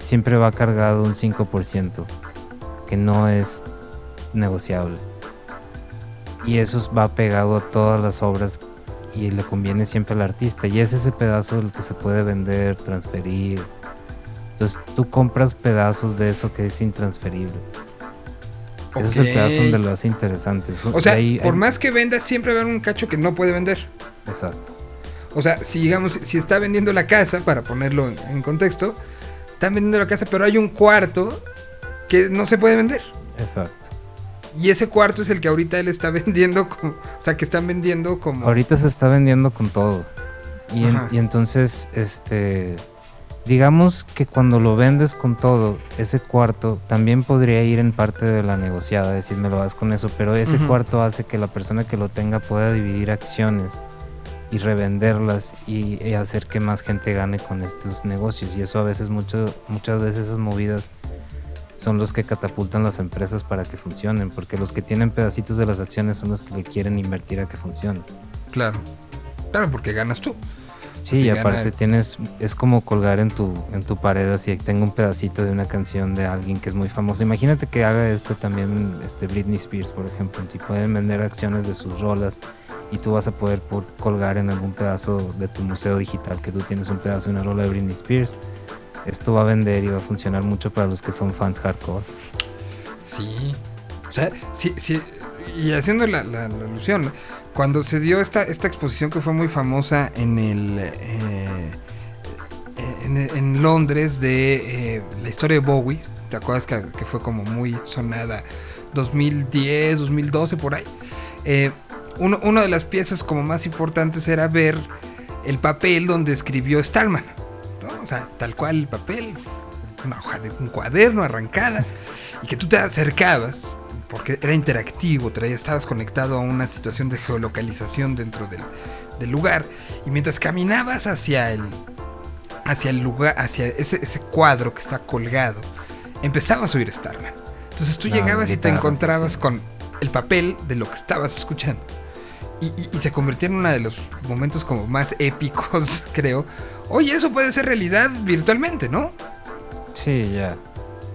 siempre va cargado un 5%, que no es negociable. Y eso va pegado a todas las obras y le conviene siempre al artista. Y es ese pedazo el que se puede vender, transferir. Entonces tú compras pedazos de eso que es intransferible. Ese es el pedazo donde lo hace interesante. Eso- O sea, por más que venda, siempre va a haber un cacho que no puede vender. Exacto. O sea, si digamos, si está vendiendo la casa, para ponerlo en, en contexto, están vendiendo la casa, pero hay un cuarto que no se puede vender. Exacto. Y ese cuarto es el que ahorita él está [LAUGHS] vendiendo, o sea, que están vendiendo como... Ahorita se está vendiendo con todo. Y, en- Ajá. y entonces, este, digamos que cuando lo vendes con todo, ese cuarto también podría ir en parte de la negociada, decir me lo das con eso, pero ese cuarto hace que la persona que lo tenga pueda dividir acciones y revenderlas y, y hacer que más gente gane con estos negocios. Y eso a veces, mucho, muchas veces esas movidas son los que catapultan las empresas para que funcionen, porque los que tienen pedacitos de las acciones son los que le quieren invertir a que funcione. Claro. Claro, porque ganas tú. Sí, Si y gana aparte el- tienes, es como colgar en tu, en tu pared así, tengo un pedacito de una canción de alguien que es muy famoso. Imagínate que haga esto también este Britney Spears, por ejemplo, y pueden vender acciones de sus rolas y tú vas a poder por colgar en algún pedazo de tu museo digital que tú tienes un pedazo de una rola de Britney Spears. Esto va a vender y va a funcionar mucho para los que son fans hardcore. Sí. O sea, sí, sí. Y haciendo la, la- la alusión, cuando se dio esta, esta exposición que fue muy famosa en el. eh, en, Londres de eh, la historia de Bowie, ¿te acuerdas que, que fue como muy sonada 2010, 2012 por ahí? Eh, una de las piezas como más importantes era ver el papel donde escribió Starman. O sea, tal cual el papel, una hoja de un cuaderno arrancada, y que tú te acercabas, porque era interactivo, traía, estabas conectado a una situación de geolocalización dentro del, del lugar, y mientras caminabas hacia el, hacia el lugar, hacia ese, ese cuadro que está colgado, empezabas a oír Starman. Entonces tú llegabas y te encontrabas sí. con el papel de lo que estabas escuchando. Y, y- y se convirtió en uno de los momentos como más [LAUGHS] épicos, creo. Oye, eso puede ser realidad virtualmente, ¿no? Sí, ya,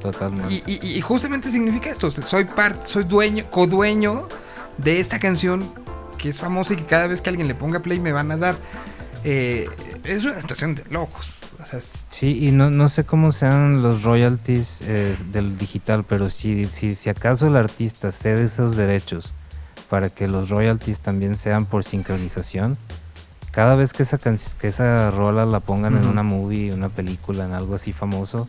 totalmente. Y, y- justamente significa esto. Soy parte, soy dueño, codueño de esta canción que es famosa y que cada vez que alguien le ponga play me van a dar. Eh, es una situación de locos. O sea, Sí, y no, no sé cómo sean los royalties eh, del digital, pero si, si, si acaso el artista cede esos derechos para que los royalties también sean por sincronización, cada vez que esa, que esa rola la pongan en Ujú. una movie, una película, en algo así famoso,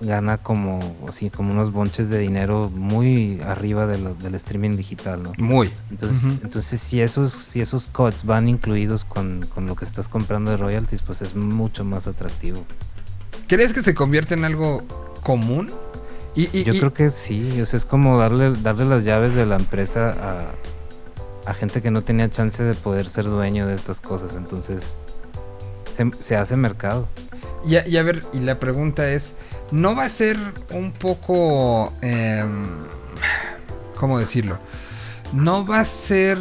gana como, así, como unos bonches de dinero muy arriba de lo- del streaming digital, ¿no? muy. Entonces, Ujú. entonces si esos, si esos cuts van incluidos con, con lo que estás comprando de royalties, pues es mucho más atractivo. ¿Crees que se convierte en algo común? Y, y- Yo y- creo que sí, o sea, es como darle, darle las llaves de la empresa a, a gente que no tenía chance de poder ser dueño de estas cosas, entonces se, se hace mercado. Y a, y a ver, y la pregunta es, ¿no va a ser un poco... em, ¿Cómo decirlo? ¿No va a ser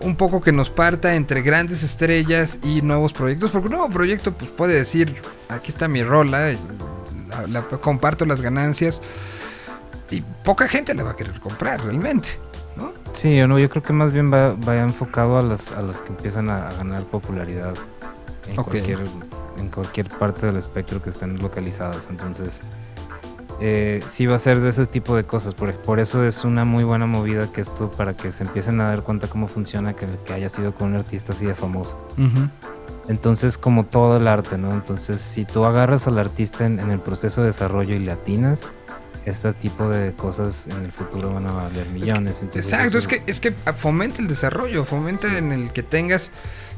un poco que nos parta entre grandes estrellas y nuevos proyectos? Porque un nuevo proyecto pues puede decir, aquí está mi rola, la- la- comparto las ganancias y poca gente la va a querer comprar realmente, ¿no? Sí, yo, no, yo creo que más bien va, va enfocado a las, a las que empiezan a, a ganar popularidad en, cualquier, en cualquier parte del espectro que estén localizadas. Entonces, eh, sí va a ser de ese tipo de cosas. Por, por eso es una muy buena movida que esto, para que se empiecen a dar cuenta cómo funciona, que, que haya sido con un artista así de famoso. Entonces, como todo el arte, ¿no? Entonces, si tú agarras al artista en, en el proceso de desarrollo y le atinas, este tipo de cosas en el futuro van a valer millones. Entonces, Exacto, es que, es que fomenta el desarrollo, fomenta en el que tengas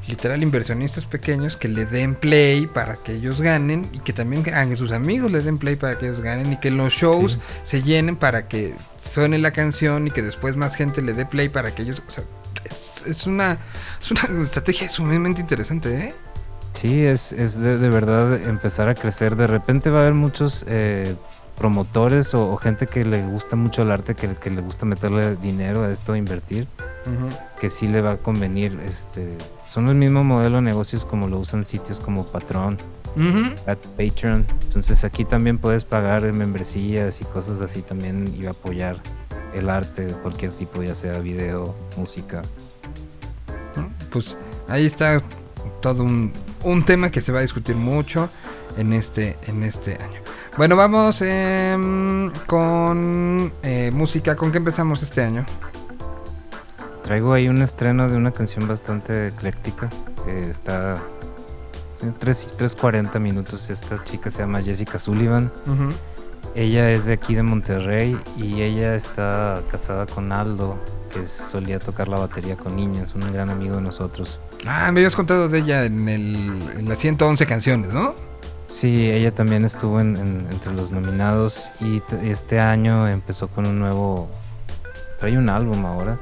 literal inversionistas pequeños que le den play para que ellos ganen y que también a sus amigos les den play para que ellos ganen y que los shows Sí. se llenen para que suene la canción y que después más gente le dé play para que ellos... O sea, es, es una, es una estrategia sumamente interesante, ¿eh? Sí, es, es de, de verdad empezar a crecer. De repente va a haber muchos eh, promotores o, o gente que le gusta mucho el arte, que, que le gusta meterle dinero a esto, invertir, que sí le va a convenir. Este, son el mismo modelo de negocios como lo usan sitios como Patreon, at Patreon. Entonces aquí también puedes pagar membresías y cosas así también y apoyar el arte de cualquier tipo, ya sea video, música. Pues ahí está todo un, un tema que se va a discutir mucho en este, en este año. Bueno, vamos em, con eh, música. ¿Con qué empezamos este año? Traigo ahí un estreno de una canción bastante ecléctica. que está en 3, 3.40 minutos. Esta chica se llama Jessica Sullivan. Ella es de aquí de Monterrey y ella está casada con Aldo, que solía tocar la batería con niños, un gran amigo de nosotros. Ah, me habías contado de ella en, el, en las 111 canciones, ¿no? Sí, ella también estuvo en- en- entre los nominados y este año empezó con un nuevo... Trae un álbum ahora,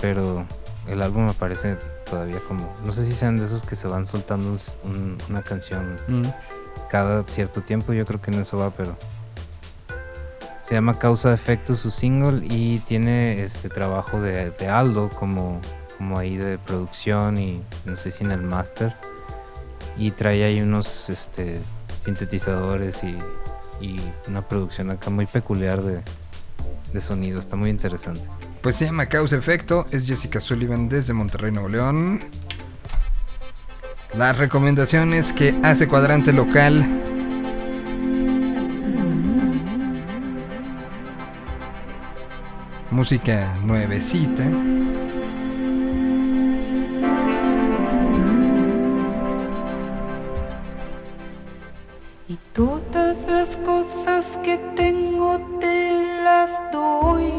pero el álbum me parece todavía como... No sé si sean de esos que se van soltando un s- un- una canción cada cierto tiempo, yo creo que en eso va, pero... Se llama Causa Efecto su single y tiene este trabajo de, de Aldo como, como ahí de producción y no sé si en el máster. Y trae ahí unos este, sintetizadores y, y una producción acá muy peculiar de, de sonido, está muy interesante. Pues se llama Causa Efecto. Es Jessica Sullivan desde Monterrey, Nuevo León. Las recomendaciones que hace Cuadrante Local. Música nuevecita. Y todas las cosas que tengo te las doy.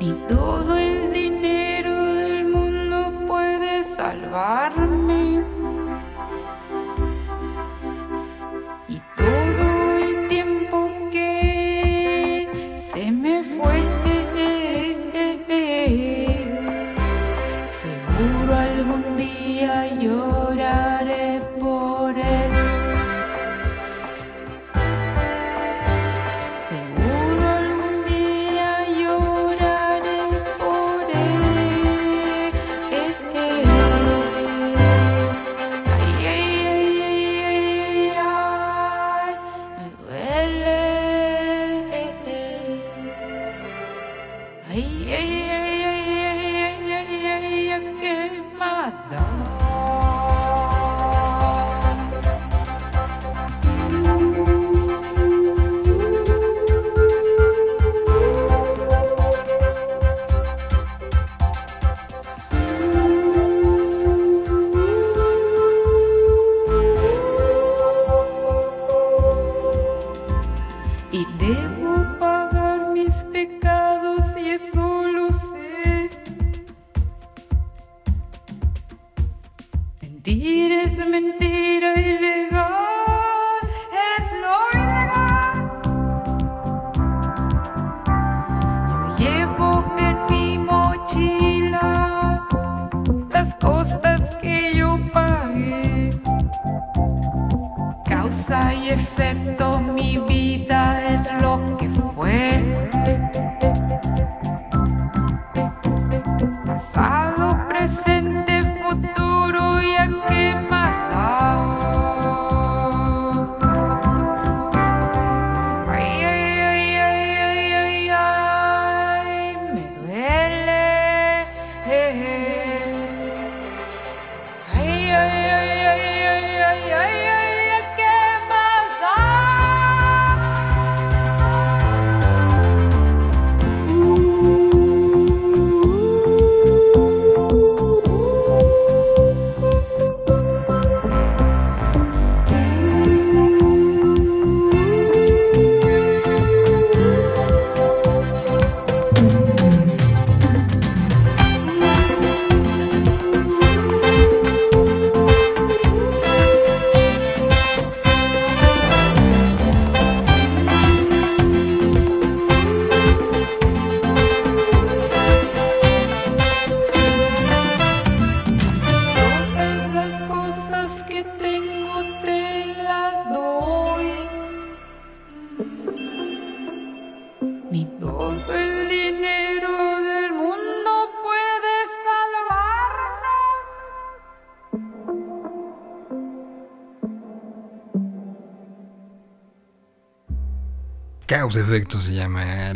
Ni todo el dinero salvarme.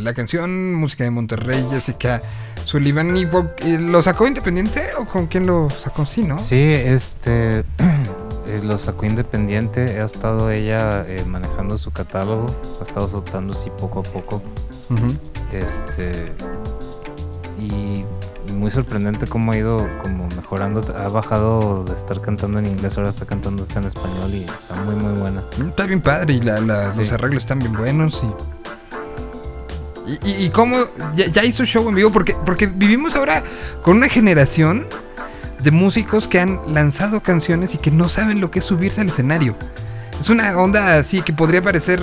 La canción, música de Monterrey, Jessica Sullivan. ¿Y lo sacó independiente o con quién lo sacó? Sí, ¿no? Sí, este [CLEARS THROAT] eh, lo sacó independiente, ha estado ella eh, manejando su catálogo, ha estado soltando así poco a poco. Este y muy sorprendente cómo ha ido como mejorando, ha bajado de estar cantando en inglés, ahora está cantando hasta en español y está muy muy buena. Está bien padre y la- la- los arreglos están bien buenos y... Y, y- y cómo ya, ya hizo show en vivo porque, porque vivimos ahora con una generación de músicos que han lanzado canciones y que no saben lo que es subirse al escenario. Es una onda así que podría parecer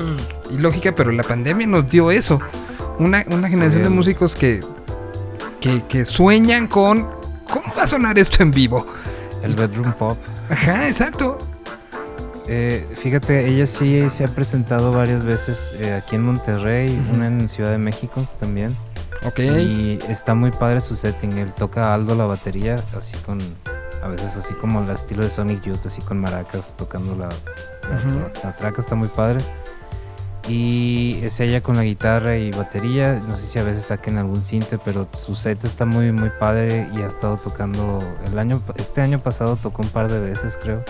ilógica, pero la pandemia nos dio eso. Una, una generación de músicos que, que, que sueñan con cómo va a sonar esto en vivo. El bedroom pop. Ajá, exacto. Eh, fíjate, ella sí se ha presentado varias veces eh, aquí en Monterrey, una en Ciudad de México también. Ok. Y está muy padre su setting. Él toca Aldo la batería, así con. A veces así como el estilo de Sonic Youth, así con maracas tocando la, la traca, está muy padre. Y es ella con la guitarra y batería. No sé si a veces saquen algún cinte, pero su set está muy, muy padre y ha estado tocando. El año, este año pasado tocó un par de veces, creo.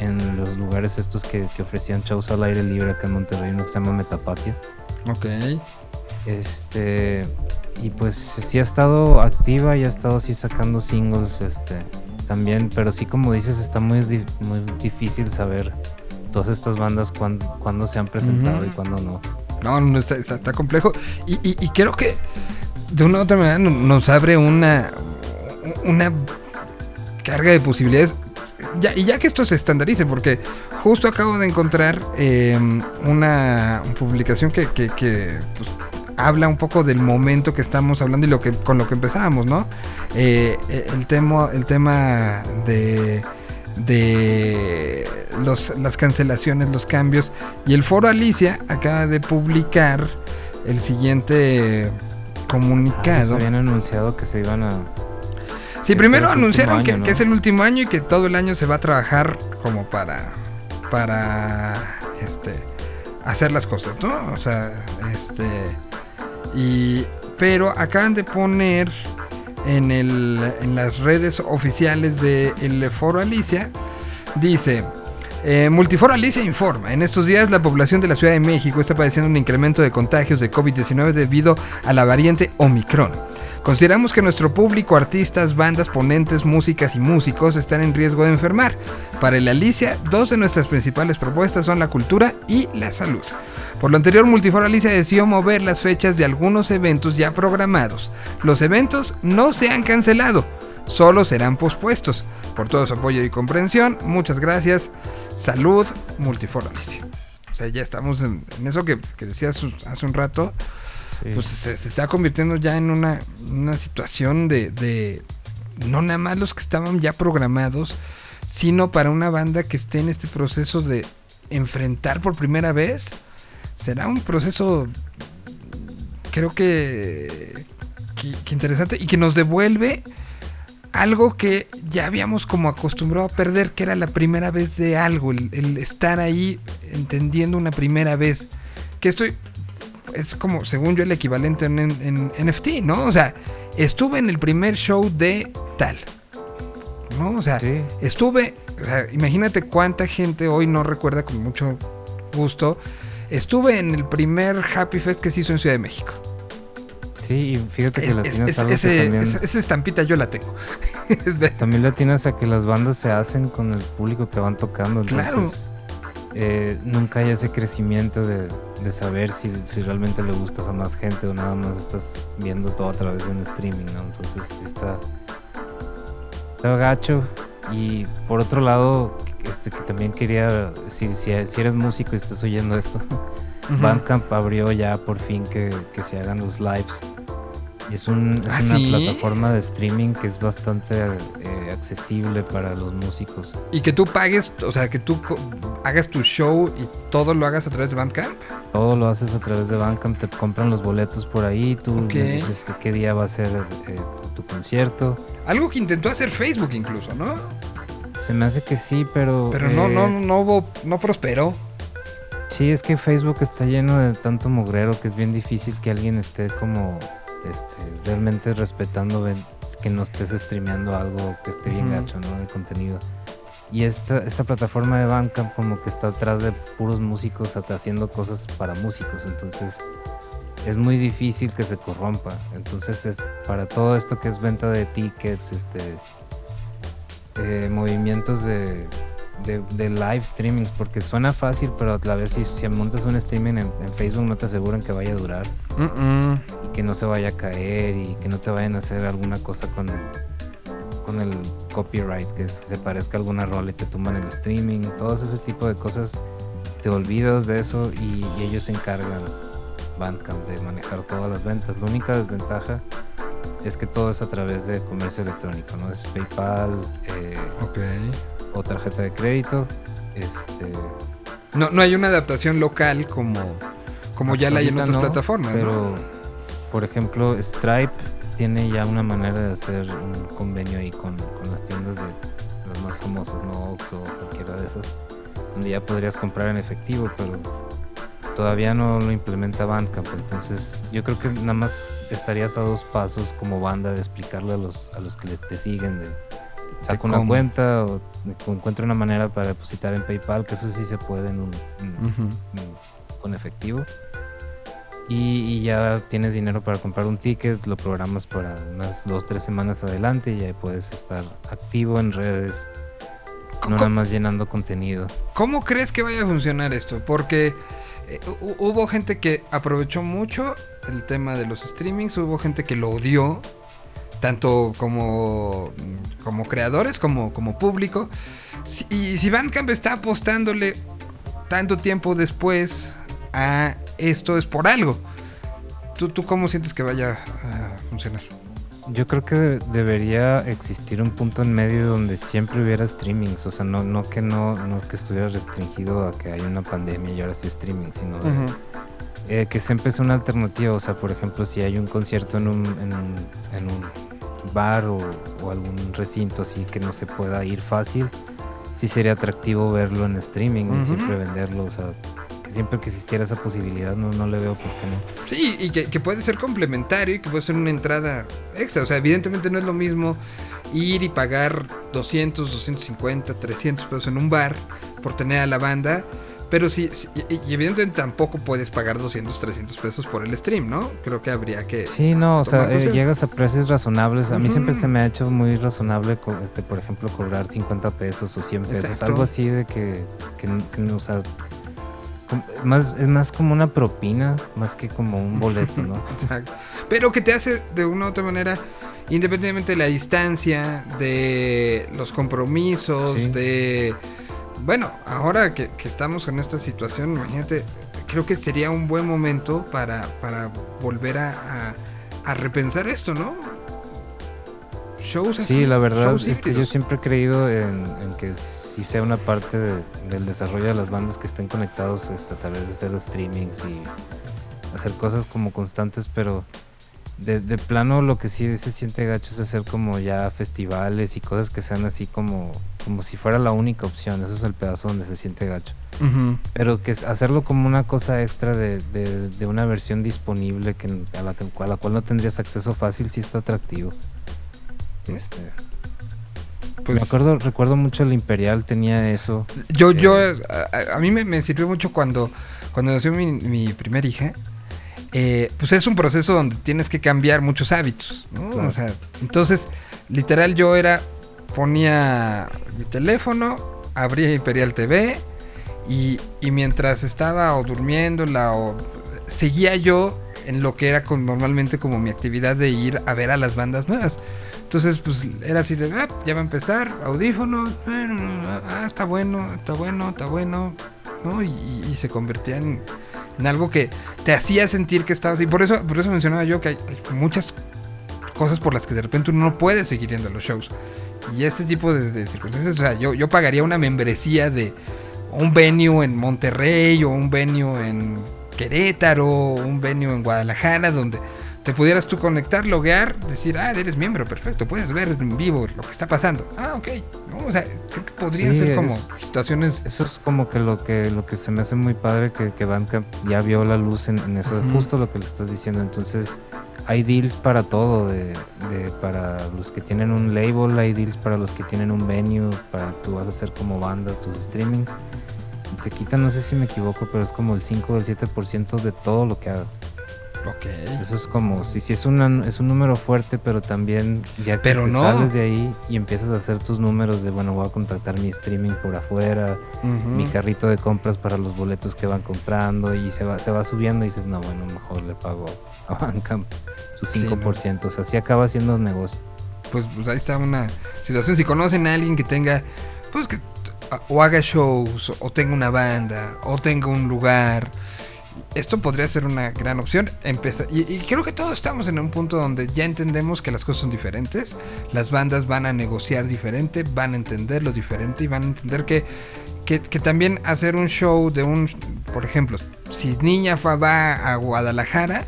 En los lugares estos que, que ofrecían shows al aire libre acá en Monterrey, uno que se llama Metapatio. Ok. Este, y pues sí ha estado activa y ha estado así sacando singles, este, también, pero sí como dices, está muy, muy difícil saber todas estas bandas cuándo, cuándo se han presentado y cuándo no. No, no está, está- está complejo. Y, y- y creo que de una u otra manera no- nos abre una, una carga de posibilidades. Ya, y ya que esto se estandarice, porque justo acabo de encontrar eh, una publicación que, que- que, pues, habla un poco del momento que estamos hablando y lo que con lo que empezábamos, ¿no? Eh, eh, el tema, el tema de de los, las cancelaciones, los cambios. Y el foro Alicia acaba de publicar el siguiente Ah, comunicado. se habían anunciado que se iban a... Sí, Este primero anunciaron que, es el último año y que todo el año se va a trabajar como para para este hacer las cosas, ¿no? O sea, este y pero acaban de poner en el en las redes oficiales del Foro Alicia dice eh, Multiforo Alicia informa, en estos días la población de la Ciudad de México está padeciendo un incremento de contagios de COVID-19 debido a la variante Omicron. Consideramos que nuestro público, artistas, bandas, ponentes, músicas y músicos están en riesgo de enfermar. Para el Alicia, dos de nuestras principales propuestas son la cultura y la salud. Por lo anterior, Multiforo Alicia decidió mover las fechas de algunos eventos ya programados. Los eventos no se han cancelado, solo serán pospuestos. Por todo su apoyo y comprensión, muchas gracias. Salud, Multiforo Alicia. O sea, ya estamos en, eso que, que decías hace un rato Pues se, está convirtiendo ya en una, una situación de, de no nada más los que estaban ya programados, sino para una banda que esté en este proceso de enfrentar por primera vez. Será un proceso, creo que, que, que interesante y que nos devuelve algo que ya habíamos como acostumbrado a perder, que era la primera vez de algo, el, el estar ahí entendiendo una primera vez. Que estoy, es como, según yo, el equivalente en, en- en NFT, ¿no? O sea, estuve en el primer show de tal, ¿no? O sea, Sí. estuve, o sea, imagínate cuánta gente hoy no recuerda con mucho gusto. Estuve en el primer Happy Fest que se hizo en Ciudad de México. Sí, y fíjate que Es- la es- tienes es- ese- también... esa- estampita yo la tengo. [LAUGHS] También le atinas a que las bandas se hacen con el público que van tocando. Entonces, Claro. Eh, nunca hay ese crecimiento de, de saber si, si realmente le gustas a más gente o nada más estás viendo todo a través de un streaming, ¿no? Entonces está, está gacho. Y por otro lado, este que también quería, si, si, si eres músico y estás oyendo esto, [LAUGHS] Bandcamp abrió ya por fin que, que se hagan los lives. Es, un, es ¿Ah, una sí? plataforma de streaming que es bastante eh, accesible para los músicos. Y que tú pagues, o sea, que tú hagas tu show y todo lo hagas a través de Bandcamp. Todo lo haces a través de Bandcamp, te compran los boletos por ahí, tú Ok. le dices que qué día va a ser eh, tu, tu concierto. Algo que intentó hacer Facebook incluso, ¿no? Se me hace que sí, pero... Pero no, eh, no, no hubo, no prosperó. Sí, Sí, es que Facebook está lleno de tanto mugrero que es bien difícil que alguien esté como este, realmente respetando que no estés streameando algo que esté bien Ujú. gacho, ¿no? De contenido. Y esta, esta plataforma de Bandcamp como que está atrás de puros músicos haciendo cosas para músicos, entonces es muy difícil que se corrompa. Entonces es para todo esto que es venta de tickets, este eh, movimientos de, de, de live streamings, porque suena fácil, pero a la vez si, si montas un streaming en, en Facebook no te aseguran que vaya a durar y que no se vaya a caer y que no te vayan a hacer alguna cosa con, con el copyright, que se parezca a alguna rola y te tumban el streaming, todos ese tipo de cosas, te olvidas de eso y, y ellos se encargan, Bandcamp, de manejar todas las ventas. La única desventaja es que todo es a través de comercio electrónico, ¿no? Es PayPal eh. O tarjeta de crédito. Este, No, no hay una adaptación local como, como ya la hay en otras no, plataformas, ¿no? Pero, por ejemplo, Stripe tiene ya una manera de hacer un convenio ahí con, con las tiendas de las más famosas, ¿no? Oxxo o cualquiera de esas, donde ya podrías comprar en efectivo, pero todavía no lo implementa Bandcamp. Entonces, yo creo que nada más estarías a dos pasos como banda de explicarle a los, a los que te siguen de saco una cuenta o encuentro una manera para depositar en PayPal, que eso sí se puede en un, en- con efectivo. Y, y ya tienes dinero para comprar un ticket, lo programas para unas dos, tres semanas adelante y ya puedes estar activo en redes, no nada más llenando contenido. ¿Cómo crees que vaya a funcionar esto? Porque eh, hu- hubo gente que aprovechó mucho el tema de los streamings, hubo gente que lo odió, tanto como, como creadores como, como público. Si- y si Bandcamp está apostándole tanto tiempo después a esto es por algo. ¿Tú, tú cómo sientes que vaya a funcionar? Yo creo que de- debería existir un punto en medio donde siempre hubiera streamings, o sea, no, no que no, no que estuviera restringido a que hay una pandemia y ahora sí streaming, sino de- eh, que siempre es una alternativa. O sea, por ejemplo, si hay un concierto en un, en un, en un bar o, o algún recinto así que no se pueda ir fácil, sí sería atractivo verlo en streaming y siempre venderlo. O sea, que siempre que existiera esa posibilidad, no, no le veo por qué no. Sí, y que, que puede ser complementario y que puede ser una entrada extra. O sea, evidentemente no es lo mismo ir y pagar 200, 250, 300 pesos en un bar por tener a la banda. Pero sí, sí, y, evidentemente tampoco puedes pagar 200, 300 pesos por el stream, ¿no? Creo que habría que... Sí, no, o sea, eh, llegas a precios razonables. A mí siempre se me ha hecho muy razonable, este, por ejemplo, cobrar 50 pesos o 100 pesos, Exacto. algo así de que, que, que o sea, más, es más como una propina, más que como un boleto, ¿no? [LAUGHS] Exacto. Pero que te hace de una u otra manera, independientemente de la distancia, de los compromisos, Sí. de... Bueno, ahora que, que estamos en esta situación, imagínate, creo que sería un buen momento para, para volver a, a- a repensar esto, ¿no? Shows así. Sí, la verdad es que yo siempre he creído en, en que sí sea una parte de- del desarrollo de las bandas que estén conectados este, a través de hacer streamings y hacer cosas como constantes, pero de, de plano lo que sí se siente gacho es hacer como ya festivales y cosas que sean así como, como si fuera la única opción, eso es el pedazo donde se siente gacho. Pero que hacerlo como una cosa extra de, de- de una versión disponible que, a, la, a la cual no tendrías acceso fácil, sí está atractivo. Este, Pues, me acuerdo, recuerdo mucho el Imperial tenía eso. Yo, yo, Eh, a, a mí me, me sirvió mucho cuando, cuando nació mi, mi primer hija. eh, pues es un proceso donde tienes que cambiar muchos hábitos, ¿no? Claro. O sea, entonces, literal, yo era, ponía mi teléfono, abría Imperial TV y, y mientras estaba o durmiéndola o seguía yo en lo que era con, normalmente como mi actividad de ir a ver a las bandas nuevas. Entonces, pues era así de, ah, ya va a empezar, audífonos, ah, está bueno, está bueno, está bueno, ¿no? Y, y- se convertía en, en algo que te hacía sentir que estabas. Y por eso, por eso mencionaba yo que hay, hay muchas cosas por las que de repente uno no puede seguir yendo a los shows. Y este tipo de, de circunstancias, o sea, yo, yo pagaría una membresía de un venue en Monterrey o un venue en Querétaro o un venue en Guadalajara donde te pudieras tú conectar, loguear, decir, ah, eres miembro, perfecto, puedes ver en vivo lo que está pasando. Ah, ok. ¿no? O sea, creo que podrían Sí, ser como es- situaciones... Eso es como que lo que lo que se me hace muy padre que, que Bandcamp ya vio la luz en, en eso, Ujú. justo lo que le estás diciendo. Entonces, hay deals para todo, de, para los que tienen un label, hay deals para los que tienen un venue, para tú vas a hacer como banda tus streamings. Te quitan, no sé si me equivoco, pero es como el 5 o el 7% de todo lo que hagas. Ok. Eso es como, si sí, es, una, es un número fuerte, pero también ya que Pero te no. sales de ahí y empiezas a hacer tus números de, bueno, voy a contactar mi streaming por afuera, mi carrito de compras para los boletos que van comprando y se va, se va subiendo y dices, no, bueno, mejor le pago a [LAUGHS] Bandcamp su Sí, 5%. O sea, sí acaba siendo negocio. pues, pues ahí está una situación. Si conocen a alguien que tenga, pues que o haga shows, o tenga una banda, o tenga un lugar, esto podría ser una gran opción. Empezar, y, y creo que todos estamos en un punto donde ya entendemos que las cosas son diferentes. Las bandas van a negociar diferente, van a entender lo diferente y van a entender que, que, que también hacer un show de un, por ejemplo, si Niña Fa va a Guadalajara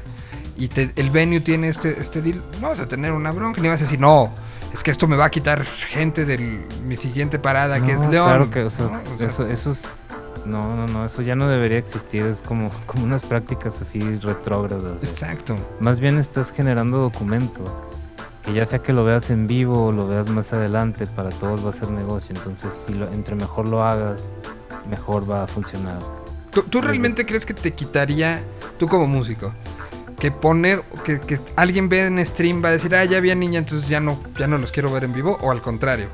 y te- el venue tiene este, este deal, no vas a tener una bronca, ni vas a decir, no, es que esto me va a quitar gente de mi siguiente parada, que es León. Claro que, o sea, ¿no? O sea, eso, eso es... No, no, no, eso ya no debería existir. Es como, [LAUGHS] como unas prácticas así retrógradas. Exacto. Más bien estás generando documento. Que ya sea que lo veas en vivo o lo veas más adelante, para todos va a ser negocio. Entonces, si lo, entre mejor lo hagas, mejor va a funcionar. ¿Tú, tú realmente crees que te quitaría, tú como músico, que poner, que, que alguien ve en stream va a decir, ah, ya vi a niña, entonces ya no, ya no los quiero ver en vivo? ¿O al contrario?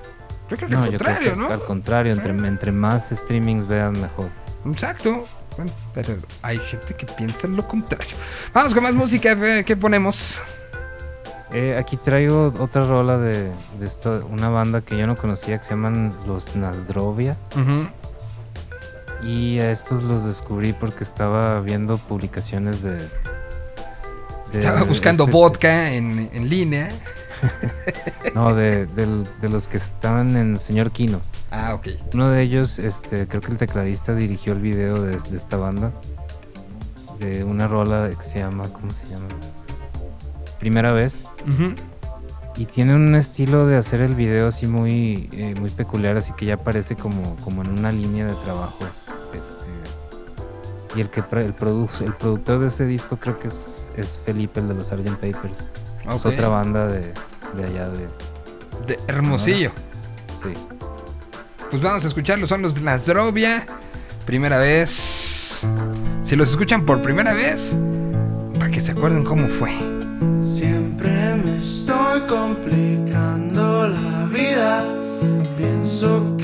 Yo creo que No, al yo contrario, creo que ¿no? al contrario, entre, entre más streamings vean, mejor. Exacto. Bueno, pero hay gente que piensa lo contrario. Vamos con más música, ¿qué ponemos? Eh, aquí traigo otra rola de, de esta, una banda que yo no conocía que se llaman Los Nasdrovia. Y a estos los descubrí porque estaba viendo publicaciones de. de Estaba buscando este- vodka en, en línea. [LAUGHS] No, de, de los que estaban en Señor Kino. Ah, ok. Uno de ellos, este, creo que el tecladista dirigió el video de, de esta banda. De una rola que se llama. ¿Cómo se llama? Primera vez. Y tiene un estilo de hacer el video así muy, eh, muy peculiar, así que ya parece como, como en una línea de trabajo. Este, y el que el, produ- el productor de ese disco creo que es, es Felipe, el de los Sgt. Papers. Es otra banda de, de allá de. De Hermosillo. Sí. Pues vamos a escucharlos, son los de Nasdrovia. Primera vez. Si los escuchan por primera vez, para que se acuerden cómo fue. Siempre me estoy complicando la vida. Pienso que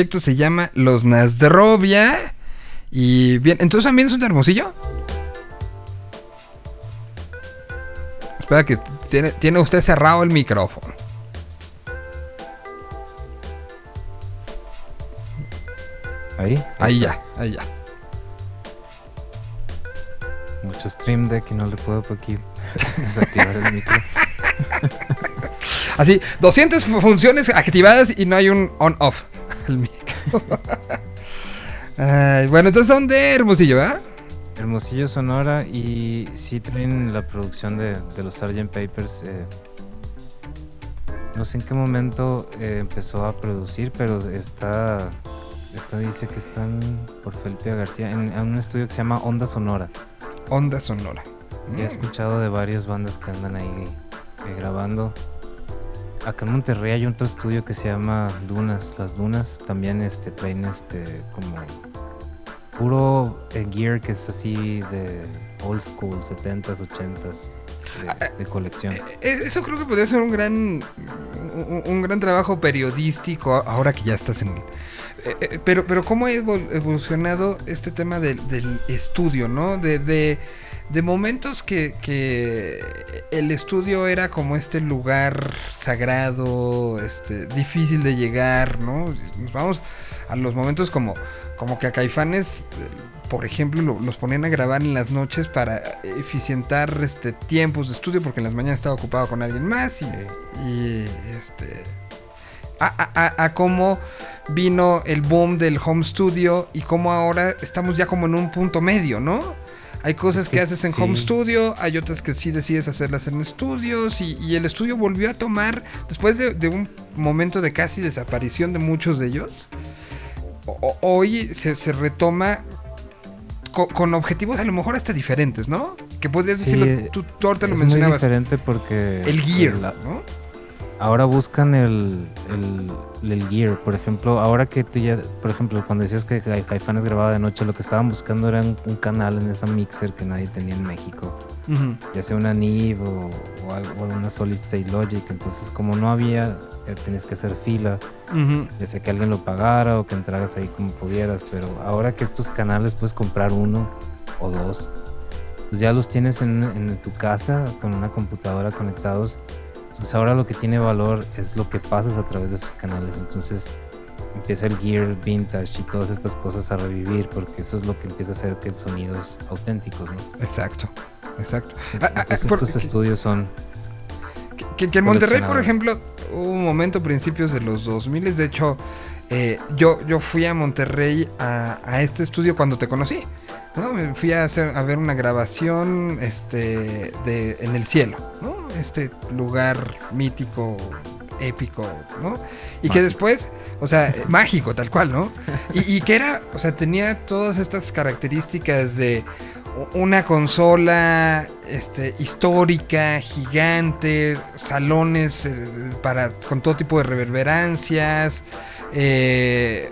proyecto se llama Los Nasdrovia. Y bien, entonces también es un hermosillo. Espera que tiene, tiene usted cerrado el micrófono. Ahí. Ahí está. ya, ahí ya. Mucho stream deck y no le puedo por aquí [LAUGHS] desactivar el micro. [LAUGHS] Así, 200 fu- funciones activadas y no hay un on-off. [LAUGHS] Ay, bueno, entonces son de Hermosillo, ¿verdad? Hermosillo Sonora y sí traen la producción de, de los Sgt. Papers. eh, no sé en qué momento eh, empezó a producir, pero está. Esto dice que están por Felipe García en, en un estudio que se llama Onda Sonora. Onda Sonora. Y he Mm. escuchado de varias bandas que andan ahí eh, grabando. Acá en Monterrey hay otro estudio que se llama Dunas. Las Dunas también este, traen este como puro eh, gear que es así de old school, 70s, 80s, de, de colección. Eh, Eso creo que podría ser un gran un, un gran trabajo periodístico ahora que ya estás en el- eh, eh, pero pero cómo ha evol- evolucionado este tema del, del estudio, ¿no? De, de, de momentos que, que el estudio era como este lugar sagrado, este difícil de llegar, ¿no? Nos vamos a los momentos como como que a Caifanes por ejemplo, lo- los ponían a grabar en las noches para eficientar este, tiempos de estudio, porque en las mañanas estaba ocupado con alguien más y, y, este. A, a- a- a cómo vino el boom del home studio y cómo ahora estamos ya como en un punto medio, ¿no? Hay cosas Es que, que haces en home studio, hay otras que sí decides hacerlas en estudios y, y el estudio volvió a tomar, después de, de un momento de casi desaparición de muchos de ellos, o- hoy se, se retoma co- con objetivos a lo mejor hasta diferentes, ¿no? Que podrías Sí, decirlo, tú, tú ahorita lo es muy mencionabas, diferente porque el gear, ¿no? Ahora buscan el, el, el gear. Por ejemplo, ahora que tú ya, por ejemplo, cuando decías que Ca- Caifanes grababa de noche, lo que estaban buscando era un, un canal en esa mixer que nadie tenía en México. ya sea una NIV o, o algo- o una Solid State Logic. Entonces, como no había, eh, tenías que hacer fila, Ujú. ya sea que alguien lo pagara o que entraras ahí como pudieras. Pero ahora que estos canales puedes comprar uno o dos, pues ya los tienes en, en tu casa con una computadora conectados. Entonces, ahora lo que tiene valor es lo que pasas a través de esos canales. Entonces, empieza el gear vintage y todas estas cosas a revivir porque eso es lo que empieza a hacer que el sonidos auténticos, ¿no? Exacto, exacto. Ah, ah, Entonces por- estos estudios son Que, que- que en Monterrey, por ejemplo, hubo un momento principios de los 2000, de hecho, eh, yo, yo fui a Monterrey a, a este estudio cuando te conocí. ¿No? Me fui a, hacer, a ver una grabación este, de, en el cielo, ¿no? Este lugar mítico, épico, ¿no? Y que después, o sea, eh, [LAUGHS] mágico, tal cual, ¿no? Y, y que era, o sea, tenía todas estas características de una consola este, histórica, gigante, salones eh, para, con todo tipo de reverberancias, eh,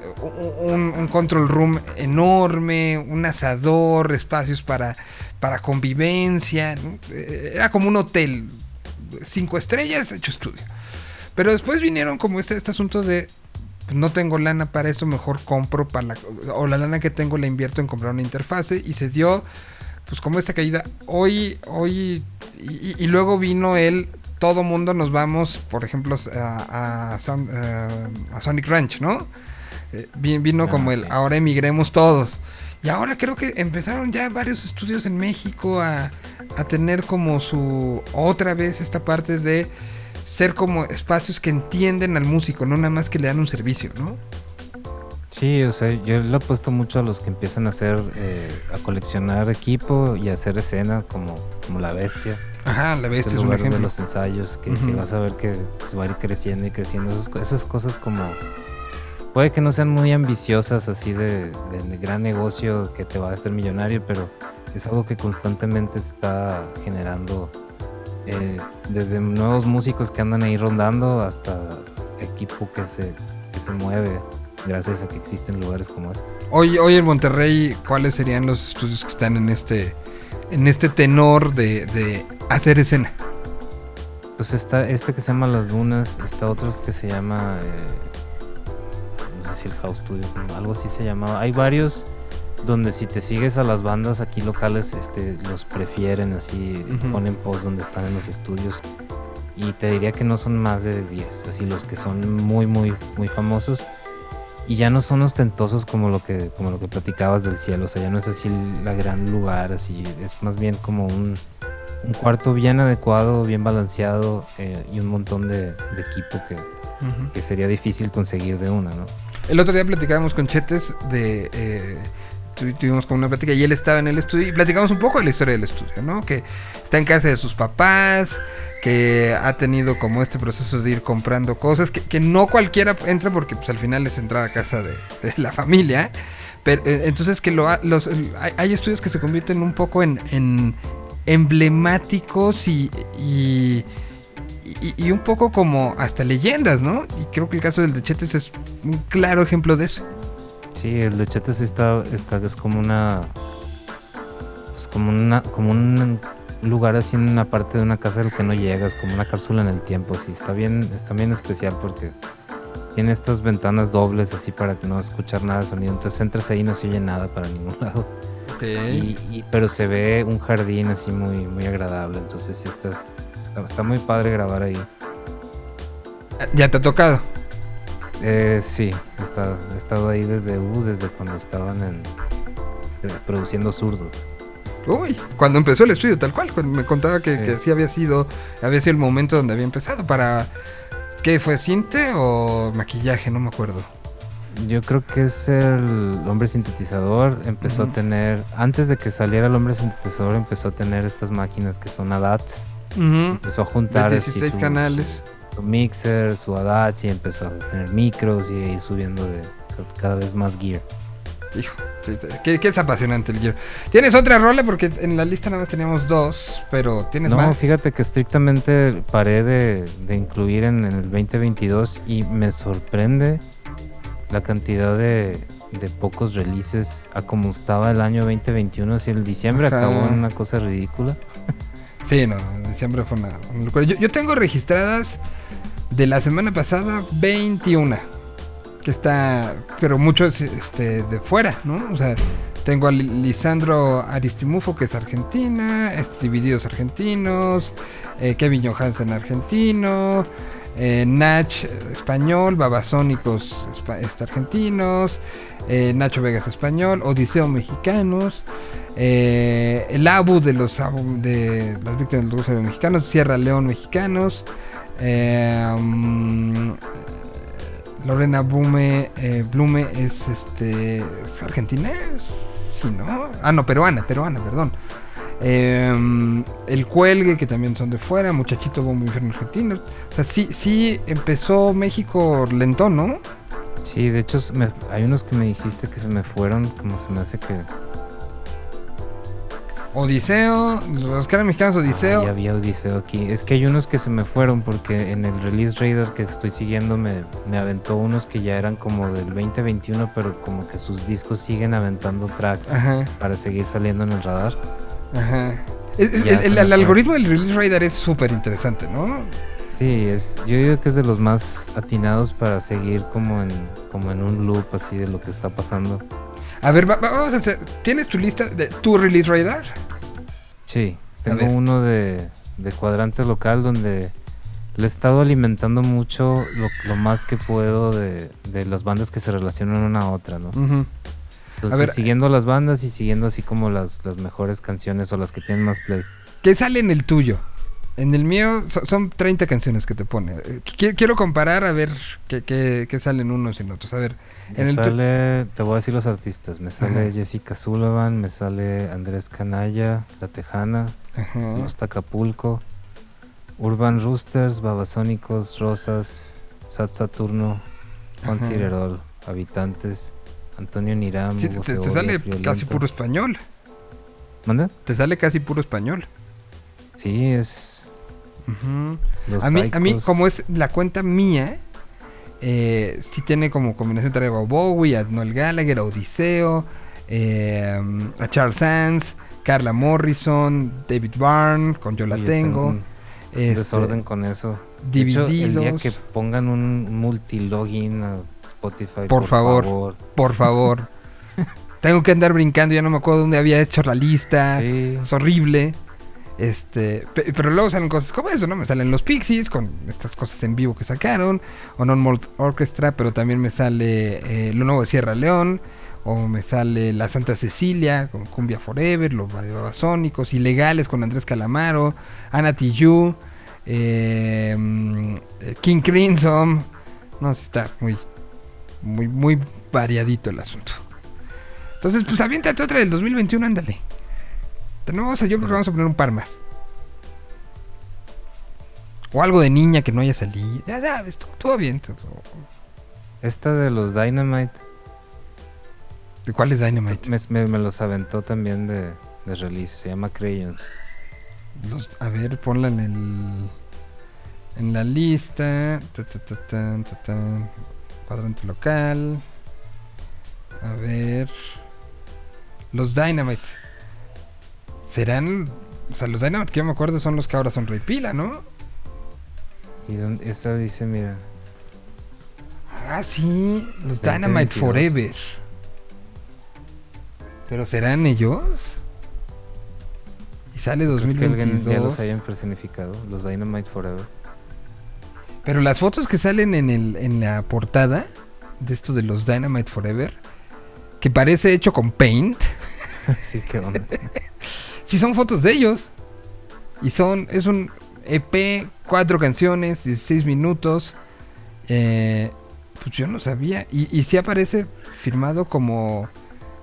un, control room enorme, un asador, espacios para, para convivencia. Eh, Era como un hotel, cinco estrellas, hecho estudio. Pero después vinieron como este, este asunto de pues, no tengo lana para esto, mejor compro para la, o la lana que tengo la invierto en comprar una interfase y se dio pues como esta caída hoy hoy y luego vino el todo mundo nos vamos por ejemplo a, eh, a Sonic Ranch no Eh, vi- vino Ah, como el sí. ahora emigremos todos y ahora creo que empezaron ya varios estudios en México a, a tener como su otra vez esta parte de ser como espacios que entienden al músico, no nada más que le dan un servicio, ¿no? Sí, o sea, yo le apuesto mucho a los que empiezan a hacer, eh, a coleccionar equipo y a hacer escena como, como la bestia. Ajá, la bestia es un lugar de ejemplo. los ensayos, que, vas a ver que pues, va a ir creciendo y creciendo. Esas, co- esas cosas como... Puede que no sean muy ambiciosas así de, de gran negocio que te va a hacer millonario, pero es algo que constantemente está generando eh, desde nuevos músicos que andan ahí rondando hasta equipo que se, que se mueve gracias a que existen lugares como este. Hoy, hoy en Monterrey, ¿cuáles serían los estudios que están en este, en este tenor de, de hacer escena? Pues está este que se llama Las Dunas, está otros que se llama, eh, no sé si el House Studio, algo así se llamaba. Hay varios donde si te sigues a las bandas aquí locales, este, los prefieren así, Ujú. ponen post donde están en los estudios. Y te diría que no son más de 10, así los que son muy, muy, muy famosos. Y ya no son ostentosos como lo que, como lo que platicabas del cielo, o sea, ya no es así la gran lugar, así, es más bien como un, un cuarto bien adecuado, bien balanceado eh, y un montón de, de equipo que, que sería difícil conseguir de una, ¿no? El otro día platicábamos con Chetes de... eh, tuvimos como una plática y él estaba en el estudio y platicamos un poco de la historia del estudio, ¿no? Que está en casa de sus papás, que ha tenido como este proceso de ir comprando cosas, que, que no cualquiera entra porque pues, al final es entrar a casa de, la familia. Pero, eh, entonces que lo hay, estudios que se convierten un poco en, en emblemáticos y, y, y- y un poco como hasta leyendas, ¿no? Y creo que el caso del de Chetes es un claro ejemplo de eso. Sí, el de Chetes está, está, es como una, pues como una, como un lugar así en una parte de una casa al que no llegas, como una cápsula en el tiempo, sí, está bien, está bien especial porque tiene estas ventanas dobles así para que no escuchar nada de sonido, entonces entras ahí y no se oye nada para ningún [LAUGHS] lado. Y, y- pero se ve un jardín así muy, muy agradable, entonces sí está, está, está muy padre grabar ahí. Ya te ha tocado. Eh, sí, está, he estado ahí desde, uh, desde cuando estaban en, eh, produciendo zurdo. Uy, cuando empezó el estudio, tal cual. Me contaba que, Sí. que sí había sido, había sido el momento donde había empezado. Para. ¿Qué fue? ¿Cinte o maquillaje? No me acuerdo. Yo creo que es el hombre sintetizador. Empezó a tener, antes de que saliera el hombre sintetizador, empezó a tener estas máquinas que son ADATs. Empezó a juntar De así 16 su- canales. Su mixer, su ADAT, y empezó a tener micros y ir subiendo de cada vez más gear. Hijo, que, que es apasionante el Gear. ¿Tienes otra rola? Porque en la lista nada más teníamos dos, pero tienes No, más. fíjate que estrictamente paré de, de incluir en, en el 2022 y me sorprende la cantidad de, de pocos releases a como estaba el año 2021. Si el diciembre Ajá. acabó en una cosa ridícula. Sí, no, diciembre fue una, una locura. Yo, yo tengo registradas de la semana pasada 21. Que está, pero muchos este, de fuera, ¿no? O sea, tengo a Li- Lisandro Aristimufo, que es argentina, este, Divididos Argentinos, eh, Kevin Johansen argentino, eh, Nach español, Babasónicos espa- este, argentinos, eh, Nacho Vegas español, Odiseo mexicanos, el ABU de los de las víctimas del Rusia mexicanos, Sierra León mexicanos, mm, Lorena Blume, eh, Blume es este ¿es argentina, ¿no? Ah, no, peruana, peruana, perdón. Eh, el Cuelgue, que también son de fuera, Muchachito Bombo Infierno Argentino. O sea, sí, sí empezó México lento, ¿no? Sí, de hecho hay unos que me dijiste que se me fueron, como se me hace que... Odiseo, los que eran mexicanos, Odiseo. Ah, ya había Odiseo aquí. Es que hay unos que se me fueron porque en el release radar que estoy siguiendo me, me aventó unos que ya eran como del 2021, pero como que sus discos siguen aventando tracks Ajá, para seguir saliendo en el radar. ajá. Es- es- Ya el, el- algoritmo del release radar es súper interesante, ¿no? Sí, es, yo digo que es de los más atinados para seguir como en, como en un loop así de lo que está pasando. A ver, va- va- vamos a hacer. ¿Tienes tu lista de tu release radar? Sí, A tengo uno de, de cuadrante local donde le he estado alimentando mucho lo, lo más que puedo de, de las bandas que se relacionan una a otra, ¿no? Entonces, ver, siguiendo las bandas y siguiendo así como las, las mejores canciones o las que tienen más plays. ¿Qué sale en el tuyo? En el mío so- son 30 canciones que te pone. Eh, qui- Quiero comparar a ver qué, qué, qué salen unos y en otros. A ver, Me sale, te voy a decir los artistas, me sale Ajá. Jessica Sullivan, me sale Andrés Canalla, La Tejana. Los Acapulco, Urban Roosters, Babasónicos, Rosas, Sat Saturno, Juan Ajá. Cirerol, Habitantes, Antonio Niram, Sí, te, sale Friolento. casi puro español. ¿Manda? Te sale casi puro español. Sí, es, A mí, a mí, como es la cuenta mía, eh, sí tiene como combinación traigo a Bowie, a Noel Gallagher, a Odiseo, eh, a Charles Sands, Carla Morrison, David Byrne, con Yo la yo tengo. este, desorden con eso. De hecho, el día Divididos. que pongan un multilogin a Spotify, Por favor. Por favor. [LAUGHS] tengo que andar brincando, ya no me acuerdo dónde había hecho la lista. Sí. Es horrible. Este, pe- pero luego salen cosas como eso, ¿no? Me salen los Pixies con estas cosas en vivo que sacaron, o Non Malt Orchestra, pero también me sale eh, lo nuevo de Sierra León, o me sale La Santa Cecilia con Cumbia Forever, los Babasónicos, Ilegales con Andrés Calamaro, Ana Tijoux, mm, eh, King Crimson. No, está muy, muy, muy variadito el asunto. Entonces, pues aviéntate otra del 2021, ándale. Tenemos, yo creo que vamos a poner un par más. O algo de niña que no haya salido. Ya sabes, todo, bien. todo. Esta de los Dynamite, ¿De cuál es Dynamite? me, me- me los aventó también de, de release. Se llama Crayons. Los- a ver, ponla en el. En la lista. Ta, ta, ta. Cuadrante local. A ver. Los Dynamite. Serán. O sea, los Dynamite que yo me acuerdo son los que ahora son Rey Pila, ¿no? Y don- esta dice, mira, Ah, sí. Los 2022. Dynamite Forever. ¿Pero serán ellos? Y sale ¿crees que alguien 2022. ya los hayan personificado? Los Dynamite Forever. Pero las fotos que salen en, el, en la portada de esto de los Dynamite Forever, que parece hecho con paint, [LAUGHS] sí, qué onda. [LAUGHS] sí son fotos de ellos. Y son, es un EP, cuatro canciones, 16 minutos. Eh, pues yo no sabía. Y, y aparece firmado como,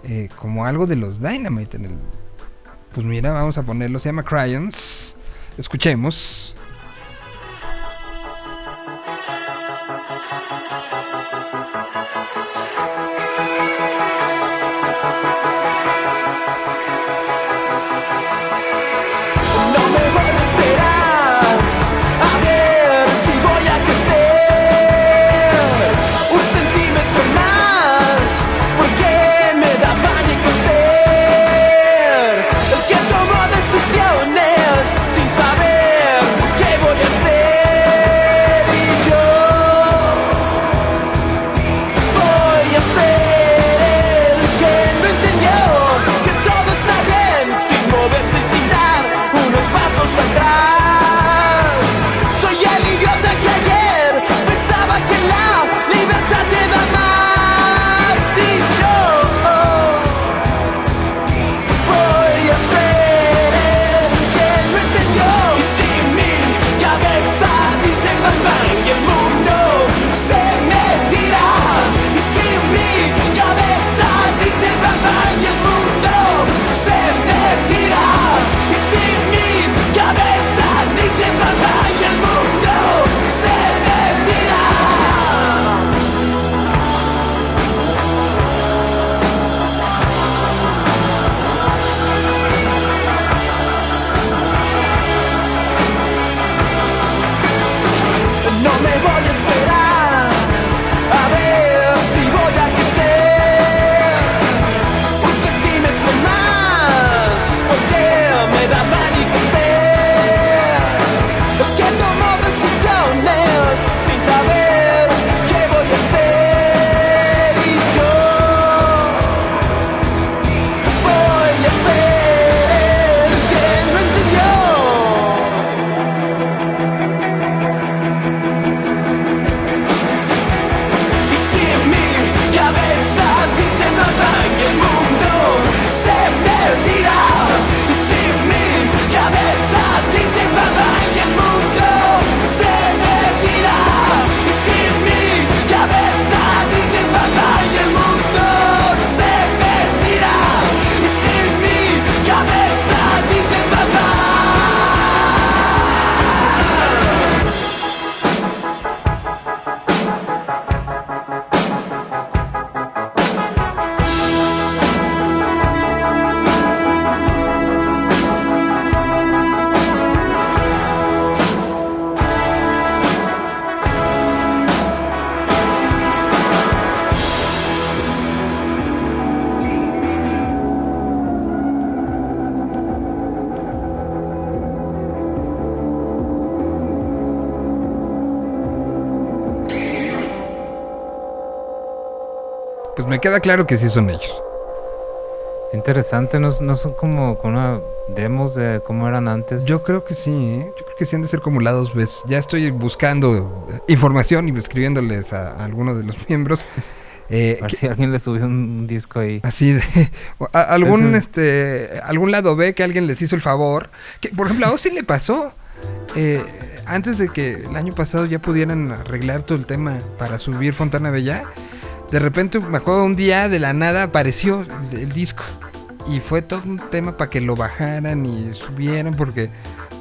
eh, como algo de los Dynamite en el... Pues mira, vamos a ponerlo. Se llama Cryons. Escuchemos. Queda claro que sí son ellos. Es interesante, no, no son como, como una demos de cómo eran antes. Yo creo que sí, ¿eh? yo creo que sí han de ser como lados ves. Ya estoy buscando eh, información y escribiéndoles a, a algunos de los [LAUGHS] miembros. Eh, A ver que- si alguien le subió un disco ahí. Así de [LAUGHS] a- algún Ese- este algún lado B que alguien les hizo el favor. Que por ejemplo a Austin le pasó. eh, antes de que el año pasado ya pudieran arreglar todo el tema para subir Fontana Bella, de repente me acuerdo un día de la nada apareció el, el disco y fue todo un tema para que lo bajaran y subieran porque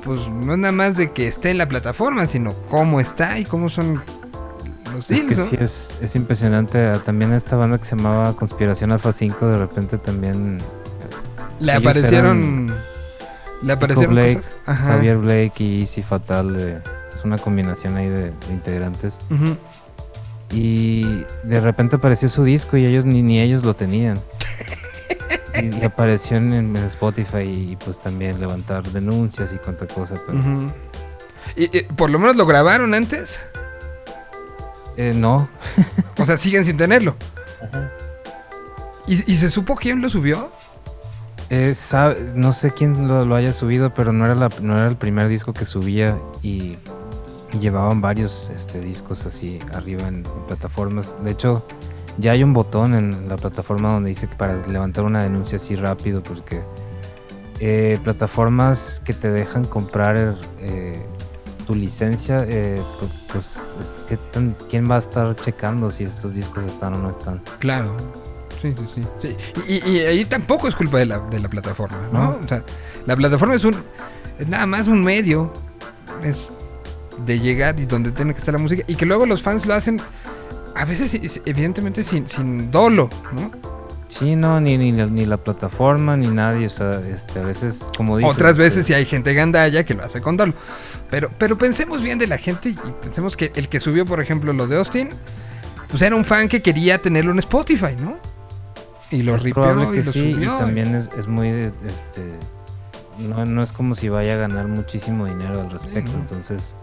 pues no es nada más de que esté en la plataforma, sino cómo está y cómo son los Es que deals, ¿no? sí, es, es impresionante. Ah, También esta banda que se llamaba Conspiración Alpha 5, de repente también. Le aparecieron le aparecieron Blake. Javier Blake y Easy Fatal. eh, es una combinación ahí de, de integrantes. Y de repente apareció su disco y ellos ni, ni ellos lo tenían. y, [LAUGHS] y apareció en, en Spotify y pues también levantar denuncias y cuánta cosa. Pero, y, y, por lo menos lo grabaron antes. eh, no, [LAUGHS] O sea, siguen sin tenerlo. ¿Y, y se supo quién lo subió? Eh, sabe- no sé quién lo, lo haya subido, pero no era, la, no era el primer disco que subía y, y llevaban varios este, discos así arriba en, en plataformas. De hecho, ya hay un botón en la plataforma donde dice que para levantar una denuncia así rápido, porque eh, plataformas que te dejan comprar eh, tu licencia, eh, pu- pues, es- ¿qué tan- ¿quién va a estar checando si estos discos están o no están? Claro. Sí, sí, sí. sí. Y, y- y ahí tampoco es culpa de la, de la plataforma, ¿no? No. O sea, la plataforma es un. Es nada más un medio. Es de llegar y donde tiene que estar la música. Y que luego los fans lo hacen. A veces, evidentemente, sin, sin dolo, ¿no? Sí, no, ni, ni, la- ni la plataforma, ni nadie, o sea, este, a veces, como dices... Otras veces este, sí hay gente gandalla que lo hace con dolo. Pero, pero pensemos bien de la gente y pensemos que el que subió, por ejemplo, lo de Austin, pues era un fan que quería tenerlo en Spotify, ¿no? Y lo es ripió y lo sí, subió. y también es, es muy, este, no, no es como si vaya a ganar muchísimo dinero al respecto, no. entonces,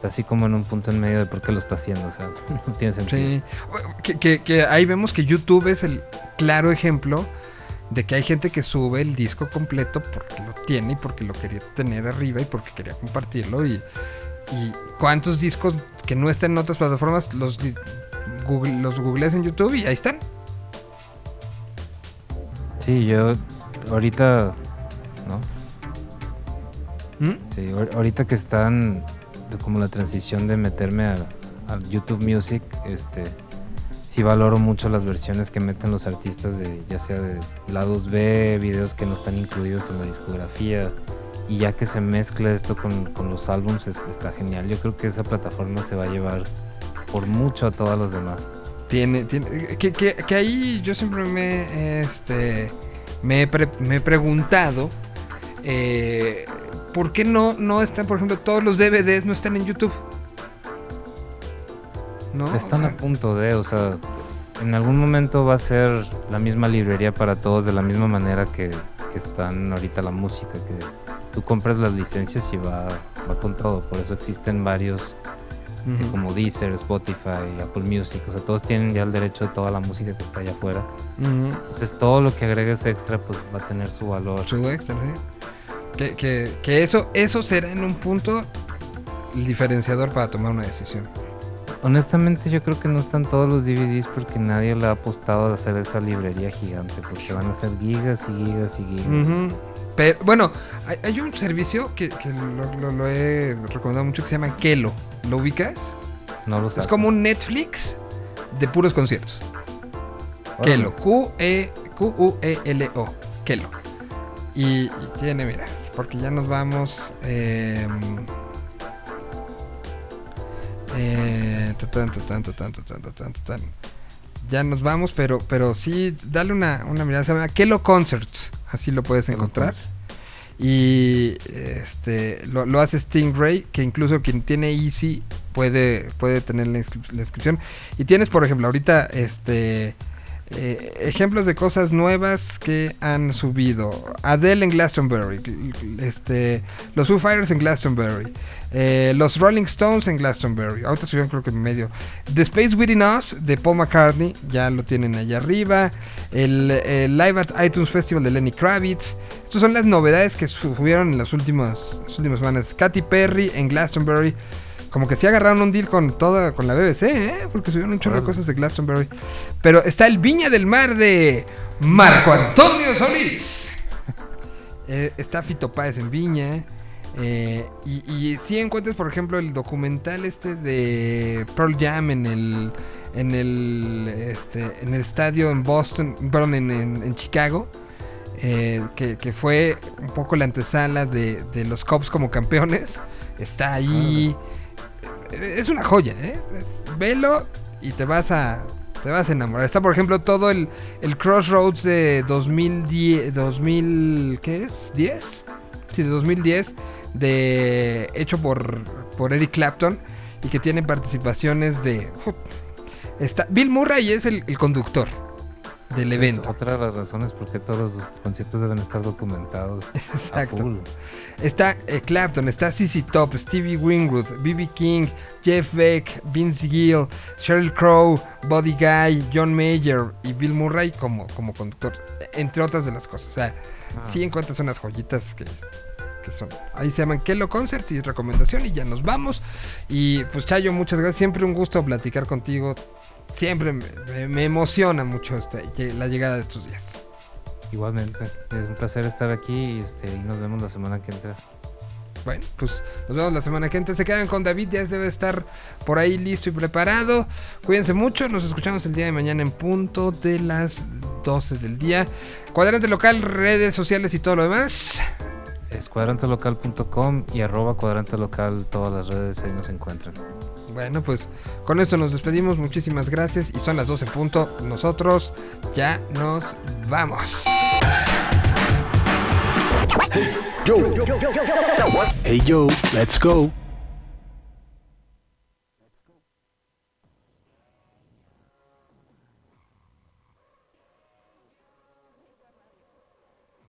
está así como en un punto en medio de por qué lo está haciendo, o sea, no tiene sentido. Sí. Que, que- que ahí vemos que YouTube es el claro ejemplo de que hay gente que sube el disco completo porque lo tiene y porque lo quería tener arriba y porque quería compartirlo. Y, y cuántos discos que no están en otras plataformas los, google, los googleas en YouTube y ahí están. Sí, yo, ahorita, ¿no? ¿Mm? Sí, ahor- ahorita que están como la transición de meterme a, YouTube Music, este sí valoro mucho las versiones que meten los artistas de ya sea de lados B, videos que no están incluidos en la discografía y ya que se mezcla esto con, con los álbums es- está genial. Yo creo que esa plataforma se va a llevar por mucho a todos los demás. Tiene, tiene que, que- que ahí yo siempre me, este, me, pre- me he preguntado eh, por qué no, no están, por ejemplo, todos los DVDs no están en YouTube. ¿No? O Están sea, a punto de, o sea, en algún momento va a ser la misma librería para todos de la misma manera que, que están ahorita la música, que tú compras las licencias y va, va con todo, por eso existen varios eh, como Deezer, Spotify, Apple Music, o sea, todos tienen ya el derecho de toda la música que está allá afuera. Entonces todo lo que agregues extra pues va a tener su valor. Su extra, sí. Que, que, que eso, eso será en un punto el diferenciador para tomar una decisión. Honestamente yo creo que no están todos los DVDs porque nadie le ha apostado a hacer esa librería gigante, porque van a ser gigas y gigas y gigas. Pero, bueno, hay, hay un servicio que, que lo, lo- lo he recomendado mucho que se llama Kelo. ¿Lo ubicas? No lo Es saco. como un Netflix de puros conciertos. Kelo. Q-E- Q-U-E-L-O. Kelo. Y, y tiene, mira, porque ya nos vamos. Eh, eh. Ya nos vamos, pero, pero sí, dale una, una mirada. Se llama Kelo Concerts. Así lo puedes encontrar. Y este lo, lo hace Stingray, que incluso quien tiene Easy puede, puede tener la, inscri- la inscripción. Y tienes, por ejemplo, ahorita este eh, ejemplos de cosas nuevas que han subido. Adele en Glastonbury. Este, los Foo Fighters en Glastonbury. eh, los Rolling Stones en Glastonbury. Ahorita subieron creo que en medio. The Space Within Us de Paul McCartney. Ya lo tienen allá arriba. El, el Live at iTunes Festival de Lenny Kravitz. Estas son las novedades que subieron en las últimas, las últimas semanas. Katy Perry en Glastonbury. Como que sí agarraron un deal con toda, con la BBC, ¿eh? Porque subieron un chorro de cosas de Glastonbury. Pero está el Viña del Mar de Marco Antonio Solís. [LAUGHS] Eh, está Fito Páez en Viña. eh, y, y si encuentras, por ejemplo, el documental este de Pearl Jam en el en el este, en el estadio en Boston, perdón, en, en- en Chicago. eh, que, que fue un poco la antesala de, de los Cubs como campeones. Está ahí. Es una joya, ¿eh? Velo y te vas a te vas a enamorar. Está, por ejemplo, todo el, el Crossroads de 2010, 2000, ¿qué es? ¿10? Sí, de 2010, de, hecho por, por Eric Clapton y que tiene participaciones de... Está, Bill Murray es el, el conductor del Es evento. otra de las razones por qué todos los conciertos deben estar documentados. a Exacto. full. Está eh, Clapton, está CC Top, Stevie Winwood, B.B. King, Jeff Beck, Vince Gill, Sheryl Crow, Buddy Guy, John Mayer y Bill Murray como, como conductor, entre otras de las cosas. O sea, Ah. sí encuentras unas joyitas que, que son. Ahí se llaman Kello Concert y recomendación y ya nos vamos. Y pues Chayo, muchas gracias. Siempre un gusto platicar contigo. Siempre me, emociona mucho este, la llegada de estos días. Igualmente, es un placer estar aquí y, este, y nos vemos la semana que entra. Bueno, pues nos vemos la semana que entra. Se quedan con David, ya debe estar por ahí listo y preparado. Cuídense mucho, nos escuchamos el día de mañana en punto de las 12 del día. Cuadrante local, redes sociales y todo lo demás. Es cuadrantelocal.com y arroba cuadrantelocal, todas las redes ahí nos encuentran. Bueno, pues con esto nos despedimos. Muchísimas gracias y son las 12 en punto. Nosotros ya nos vamos. Hey Joe, let's go.